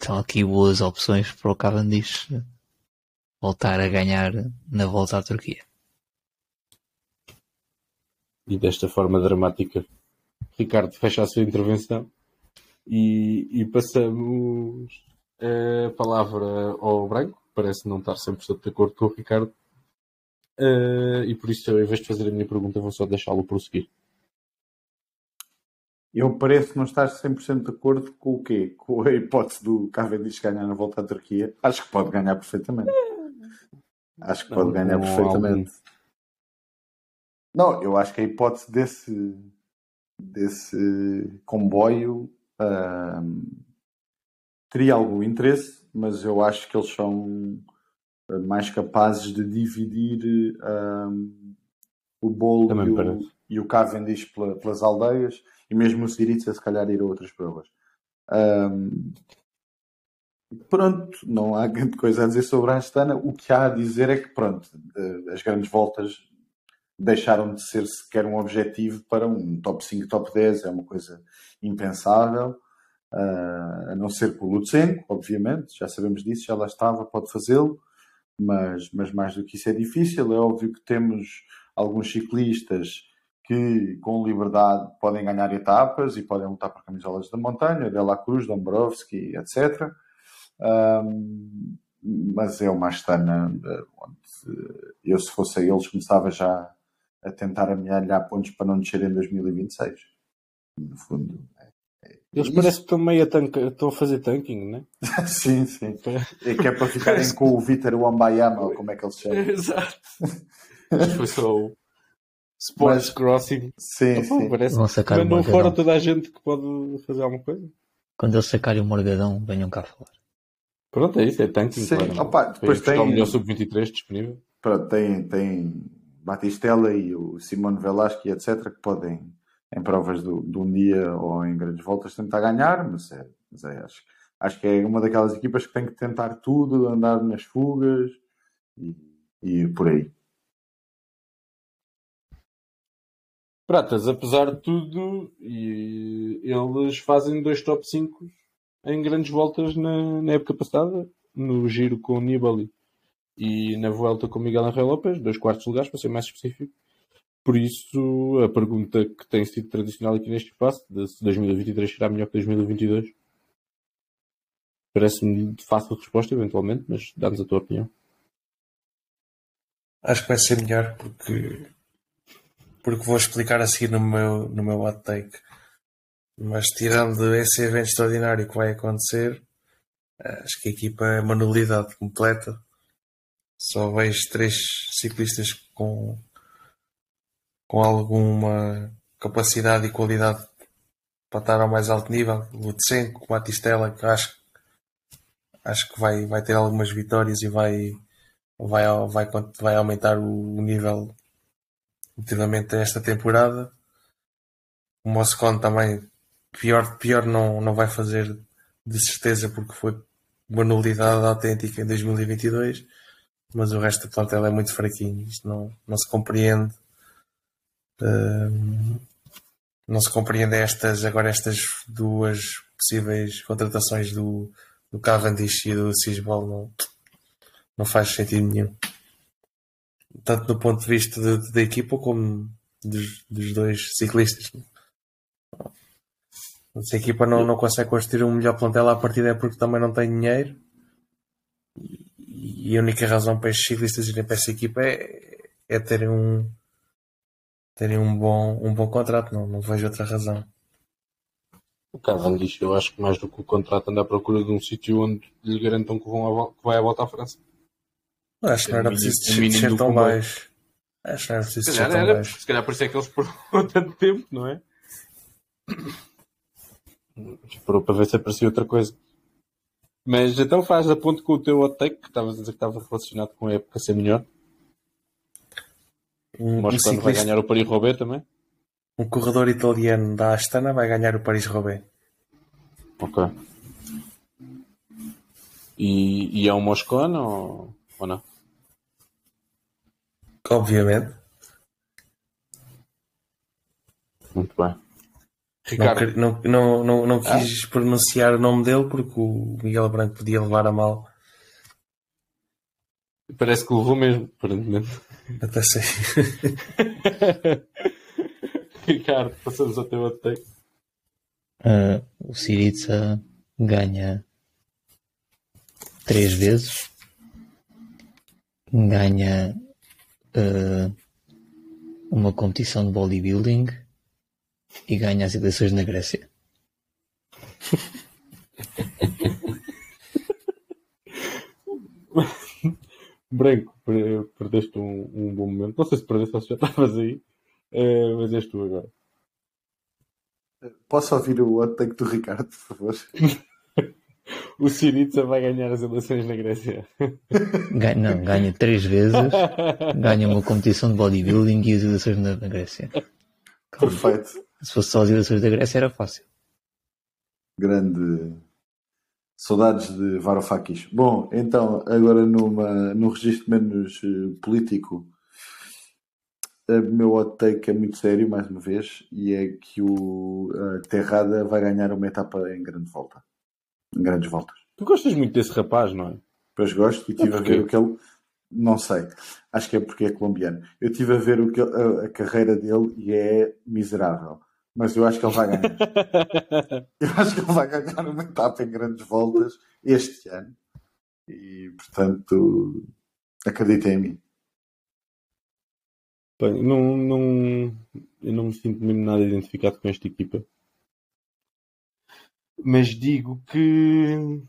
estão aqui boas opções para o Cavendish voltar a ganhar na volta à Turquia. E desta forma dramática, Ricardo fecha a sua intervenção e, e passamos a palavra ao Branco. Parece não estar 100% de acordo com o Ricardo. Uh, e por isso, em vez de fazer a minha pergunta, vou só deixá-lo prosseguir. Eu pareço não estar 100% de acordo com o quê? Com a hipótese do Cavendish ganhar na volta à Turquia. Acho que pode ganhar perfeitamente. Acho que não, pode ganhar perfeitamente. Não, eu acho que a hipótese desse, desse comboio uh, teria algum interesse, mas eu acho que eles são ah, mais capazes de dividir uh, o bolo e o, e o, Cavendish pelas aldeias e mesmo o Siriza se calhar ir a outras provas. Um, pronto, não há grande coisa a dizer sobre a Astana. O que há a dizer é que pronto, as grandes voltas deixaram de ser sequer um objetivo para um top 5, top 10, é uma coisa impensável, uh, a não ser com o Lutsenko, obviamente, já sabemos disso, já lá estava, pode fazê-lo, mas, mas mais do que isso é difícil. É óbvio que temos alguns ciclistas que com liberdade podem ganhar etapas e podem lutar por camisolas da montanha, Dela Cruz, Dombrovski, etc. Um, mas é uma astana eh, onde eu, se fosse a eles, começava já a tentar amealhar pontos para não descer em 2026. No fundo. É, é Eles parecem que estão meio a, tanca, estão a fazer tanking, né? sim, sim. É que é para ficarem com o Vitor Wambayama, ou como é que eles chamam. Exato. Foi só o Sports Mas, Crossing. Sim, sim. Parece Vão sacar não fora toda a gente que pode fazer alguma coisa. Quando eles sacarem o Morgadão, venham cá falar. Pronto, é isso, é tanking. Sim, claro. Opa, depois tem... o melhor sub-23 disponível. Pronto, tem, tem Batistella e o Simone Velasquez, etc., que podem, em provas do, de um dia ou em grandes voltas, tentar ganhar, mas, é, mas é, acho, acho que é uma daquelas equipas que tem que tentar tudo, andar nas fugas e, e por aí. Pratas, apesar de tudo, e eles fazem dois top 5 em grandes voltas na, na época passada, no giro com Nibali e na volta com Miguel Angel Lopes, dois quartos lugares, para ser mais específico. Por isso, a pergunta que tem sido tradicional aqui neste espaço, se 2023 será melhor que 2022, parece-me de fácil resposta, eventualmente, mas dá-nos a tua opinião. Acho que vai ser melhor porque porque vou explicar a seguir no meu, no meu hot take. Mas tirando esse evento extraordinário que vai acontecer, acho que a equipa é uma nulidade completa. Só vejo três ciclistas com, com alguma capacidade e qualidade para estar ao mais alto nível. Lutsenko, Matistela, que acho, acho que vai, vai ter algumas vitórias e vai, vai, vai, vai aumentar o nível relativamente a esta temporada. O Moscon também, pior, pior não, não vai fazer de certeza porque foi uma nulidade autêntica em 2022 mas o resto do plantel é muito fraquinho. Isto não, não se compreende. Uh, não se compreende estas, agora estas duas possíveis contratações do, do Cavendish e do Sisbol não, não faz sentido nenhum. Tanto do ponto de vista da equipa como dos, dos dois ciclistas. Se a equipa não, não consegue construir um melhor plantel à partida é porque também não tem dinheiro e a única razão para estes ciclistas irem para essa equipa é, é terem um terem um bom, um bom contrato, não, não vejo outra razão. O Cavendish, eu acho que mais do que o contrato anda à procura de um sítio onde lhe garantam que, vão que vai à volta à França. Acho que não era preciso descer tão baixo. Acho que não era preciso descer tão baixo. Se calhar por isso é que eles tanto tempo, não é? Esperou para ver se aparecia outra coisa. Mas então faz a ponto com o teu hot take, que estavas a dizer que estava relacionado com a época ser melhor. Um, Mostra um quando vai ganhar o Paris-Roubaix também. Um corredor italiano da Astana vai ganhar o Paris-Roubaix. Ok. E, e é um Moscone ou, ou não? Obviamente. Muito bem. Ricardo. Não, não, não, não ah. quis ah. pronunciar o nome dele porque o Miguel Branco podia levar a mal. Parece que levou mesmo, aparentemente. Até sei. Ricardo, passamos ao teu outro take. Uh, o Siriza ganha três vezes. Ganha uh, uma competição de bodybuilding e ganha as eleições na Grécia. Branco, perdeste um, um, bom momento. Não sei se perdeste ou se já estavas aí, uh, mas és tu agora. Posso ouvir o hot take do Ricardo, por favor? o Siriza vai ganhar as eleições na Grécia. Ganha, não, ganha três vezes, ganha uma competição de bodybuilding e as eleições na, na Grécia. Perfeito. Se fosse só as eleições da Grécia era fácil. Grande. Saudades de Varoufakis. Bom, então, agora numa, num registro menos uh, político, o meu hot take é muito sério, mais uma vez, e é que o Terrada vai ganhar uma etapa em grande volta. Em grandes voltas. Tu gostas muito desse rapaz, não é? Pois gosto, e estive a ver o que ele. Não sei. Acho que é porque é colombiano. Eu estive a ver o que, a, a carreira dele e é miserável. Mas eu acho que ele vai ganhar. eu acho que ele vai ganhar uma etapa em grandes voltas este ano. E, portanto, acreditem em mim. Bem, não, não, eu não me sinto mesmo nada identificado com esta equipa. Mas digo que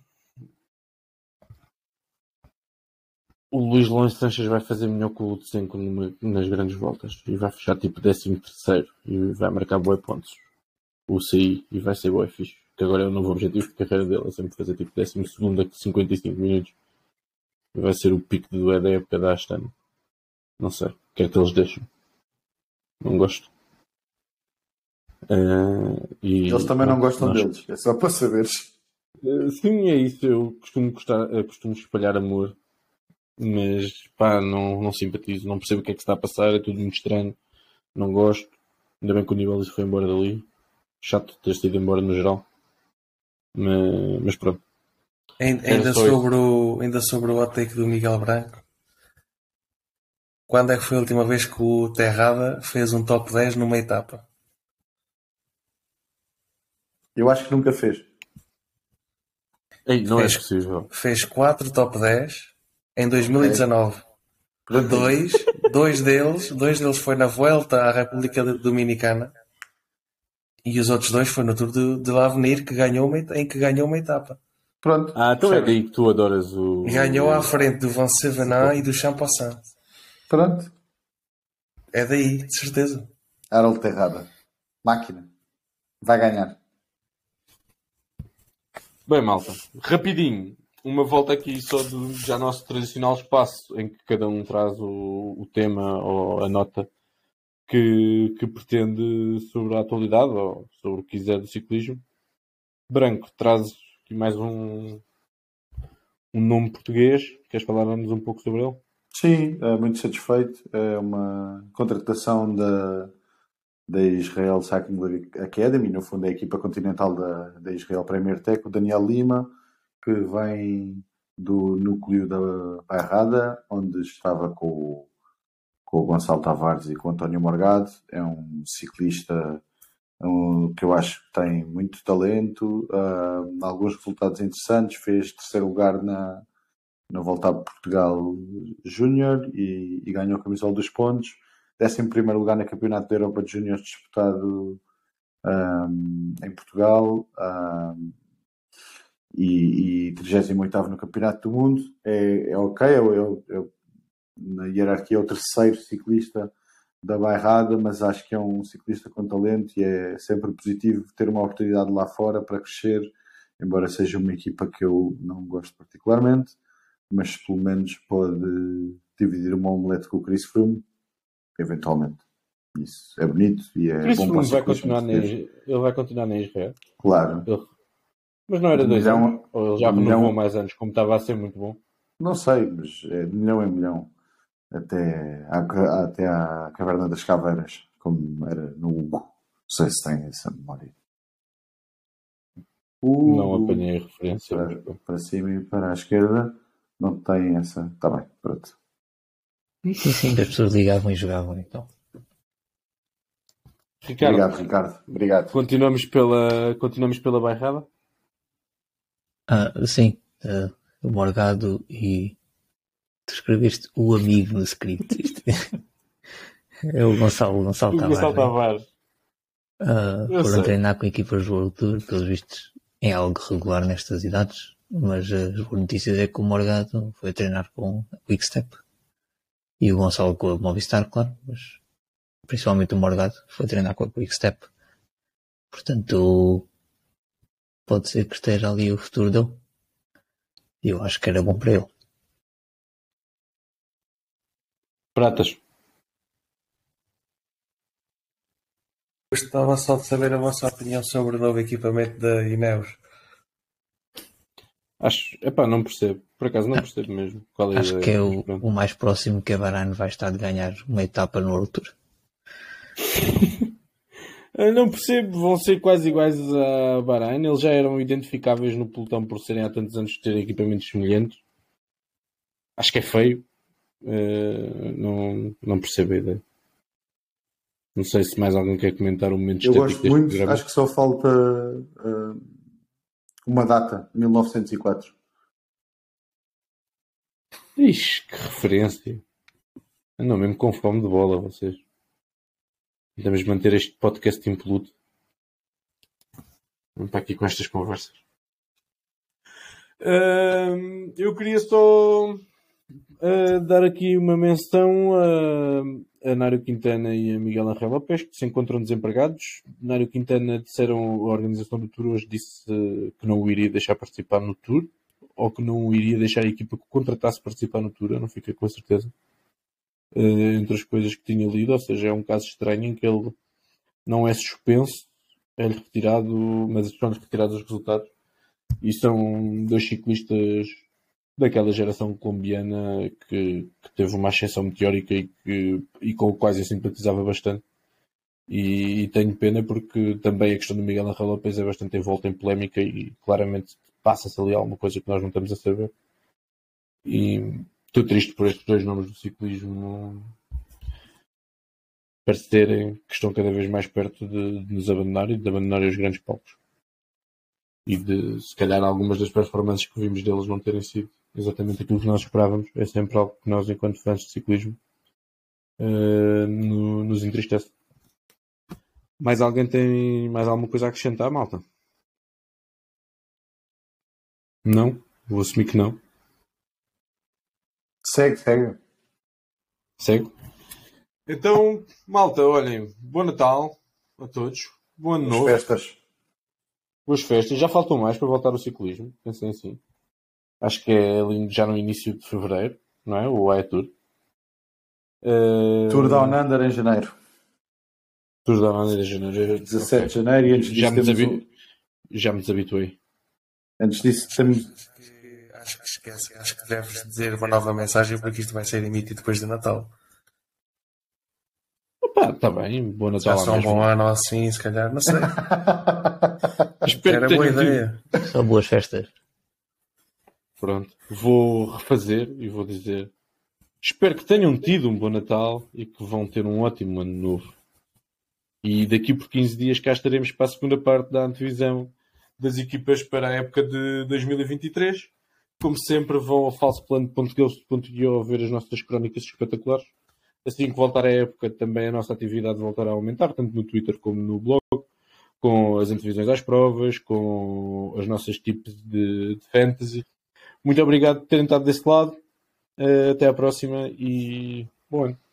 o Luís Longe Sanches vai fazer melhor que o Lutsenko nas grandes voltas e vai fechar tipo 13 terceiro e vai marcar boi pontos. O CI e vai ser boi fixe. Que agora é o novo objetivo de carreira dele, é sempre fazer tipo 12 segundo a 55 minutos. E vai ser o pico do da época da Astana. Não sei. O que é que eles deixam? Não gosto. Uh, e, eles também não gostam nós... deles, é só para saberes. Uh, sim, é isso. Eu costumo, gostar, eu costumo espalhar amor, mas pá, não, não simpatizo, não percebo o que é que está a passar, é tudo muito estranho, não gosto. Ainda bem que o nível foi embora dali. Chato ter sido embora no geral. Mas, mas pronto. Ainda, sobre o, ainda sobre o hot take do Miguel Branco, quando é que foi a última vez que o Terrada fez um top 10 numa etapa? Eu acho que nunca fez. Ei, não é fez, é possível. Fez 4 top 10 em 2019. É. Dois, dois deles, dois deles foi na Vuelta à República Dominicana e os outros dois foi no Tour de, de L'Avenir que ganhou uma, em que ganhou uma etapa. Pronto. Ah, então é daí que tu adoras o. Ganhou à frente do Van Sevenant e do Champassant. Pronto. É daí, de certeza. Harold Terrada. Máquina. Vai ganhar. Bem, malta. Rapidinho. Uma volta aqui só do já nosso tradicional espaço em que cada um traz o, o tema ou a nota que, que pretende sobre a atualidade ou sobre o que quiser do ciclismo. Branco, traz aqui mais um, um nome português. Queres falar-nos um pouco sobre ele? Sim, é muito satisfeito. É uma contratação da, da Israel Cycling Academy, no fundo é a equipa continental da, da Israel Premier Tech, o Daniel Lima, que vem do núcleo da Bairrada, onde estava com com o Gonçalo Tavares e com o António Morgado. É um ciclista um, que eu acho que tem muito talento, uh, alguns resultados interessantes, fez terceiro lugar na, na Volta a Portugal Júnior e, e, ganhou a camisola dos pontos. Décimo primeiro lugar no Campeonato da Europa de Júnior disputado um, em Portugal um, e, e 38 no Campeonato do Mundo. É, é ok, eu, eu, eu, na hierarquia é o terceiro ciclista da bairrada, mas acho que é um ciclista com talento e é sempre positivo ter uma oportunidade lá fora para crescer, embora seja uma equipa que eu não gosto particularmente mas pelo menos pode dividir uma omelete com o Chris Froome, eventualmente. Isso é bonito e é Chris bom Froome vai continuar na, ele vai continuar na Israel. Claro. Ele... Mas não era dois milhão, anos? Ou ele já renovou milhão... mais anos, como estava a ser muito bom? Não sei, mas é de milhão em milhão. Até à, até à Caverna das Caveiras, como era no Hugo. Não sei se tem essa memória. Uh, não apanhei a referência. Para, para cima e para a esquerda não tem essa. Está bem, pronto. Sim, sim, as pessoas ligavam e jogavam então. Ricardo, Obrigado, Ricardo. Obrigado. Continuamos pela, continuamos pela bairrada? Ah, sim. Uh, o Morgado e tu escreveste o amigo no script. Isto, É o Gonçalo, Gonçalo O Gonçalo Tavares. Tavares. Uh, Eu foram sei. treinar com equipas do World Tour, pelos vistos é algo regular nestas idades, mas as boas notícias é que o Morgado foi treinar com a Quickstep e o Gonçalo com a Movistar, claro, mas principalmente o Morgado foi treinar com a Quickstep. Portanto, pode ser que esteja ali o futuro dele. E eu acho que era bom para ele. Pratas. Gostava só de saber a vossa opinião sobre o novo equipamento da Ineos. Acho, epá, não percebo. Por acaso não percebo mesmo qual é a Acho ideia. que é o, o mais próximo que a Varane vai estar de ganhar uma etapa no. Eu não percebo, vão ser quase iguais a Bahrein. Eles já eram identificáveis no pelotão por serem há tantos anos ter equipamentos semelhantes. Acho que é feio. Eh, não, não percebo a ideia. Não sei se mais alguém quer comentar o momento Eu gosto deste muito, programa. acho que só falta uh, uma data, 1904. Ixi, que referência. Andam mesmo com fome de bola, vocês. Tentamos manter este podcast impoluto. Vamos para aqui com estas conversas. Eu queria só ah, dar aqui uma menção a, a Nário Quintana e a Miguel Angel Lopes, que se encontram desempregados. Nário Quintana disseram, a organização do Tour hoje disse eh, que não o iria deixar participar no Tour, ou que não iria deixar a equipa que contratasse participar no Tour, eu não fiquei com certeza. Eh, entre as coisas que tinha lido, ou seja, é um caso estranho em que ele não é suspenso, é-lhe retirado, mas são-lhe retirados os resultados. E são dois ciclistas daquela geração colombiana que, que teve uma ascensão meteórica e, que, e com o quais eu simpatizava bastante. E, e tenho pena porque também a questão do Miguel Angel Lopes é bastante envolta em polémica e claramente passa-se ali alguma coisa que nós não estamos a saber. E estou triste por estes dois nomes do ciclismo parecerem que estão cada vez mais perto de, de nos abandonar e de abandonar os grandes palcos. E de, se calhar, algumas das performances que vimos deles não terem sido exatamente aquilo que nós esperávamos. É sempre algo que nós, enquanto fãs de ciclismo, eh, no- nos entristece. Mais alguém tem mais alguma coisa a acrescentar, malta? Não? Vou assumir que não. Segue, segue. Segue. Então, malta, olhem, bom Natal a todos. Bom ano As novo. festas. Boas festas. Já faltam mais para voltar ao ciclismo. Pensem assim. Acho que é ali já no início de fevereiro, não é? O AE Tour. Eh, Tour Down Under em janeiro. Tour da Maneira de Janeiro. 17 de Ok. janeiro e antes Já disso, me, temos desabi- o- já me desabituei. antes disso temos Que Acho que esquece, acho que deves dizer uma nova mensagem porque isto vai ser emitido depois do Natal. Opa, está bem. Já Natal à só um bom ano assim, se calhar, não sei. Espero Era que boa ideia. Só boas festas. Pronto. Vou refazer e vou dizer. Espero que tenham tido um bom Natal e que vão ter um ótimo ano novo. E daqui por 15 dias cá estaremos para a segunda parte da antevisão das equipas para a época de 2023. Como sempre, vão ao falsoplano.ghost.io ver as nossas crónicas espetaculares. Assim que voltar a época, também a nossa atividade voltará a aumentar, tanto no Twitter como no blog, com as antevisões às provas, com as nossas tipos de, de fantasy. Muito obrigado por terem estado desse lado. Eh, Até à próxima e bom ano.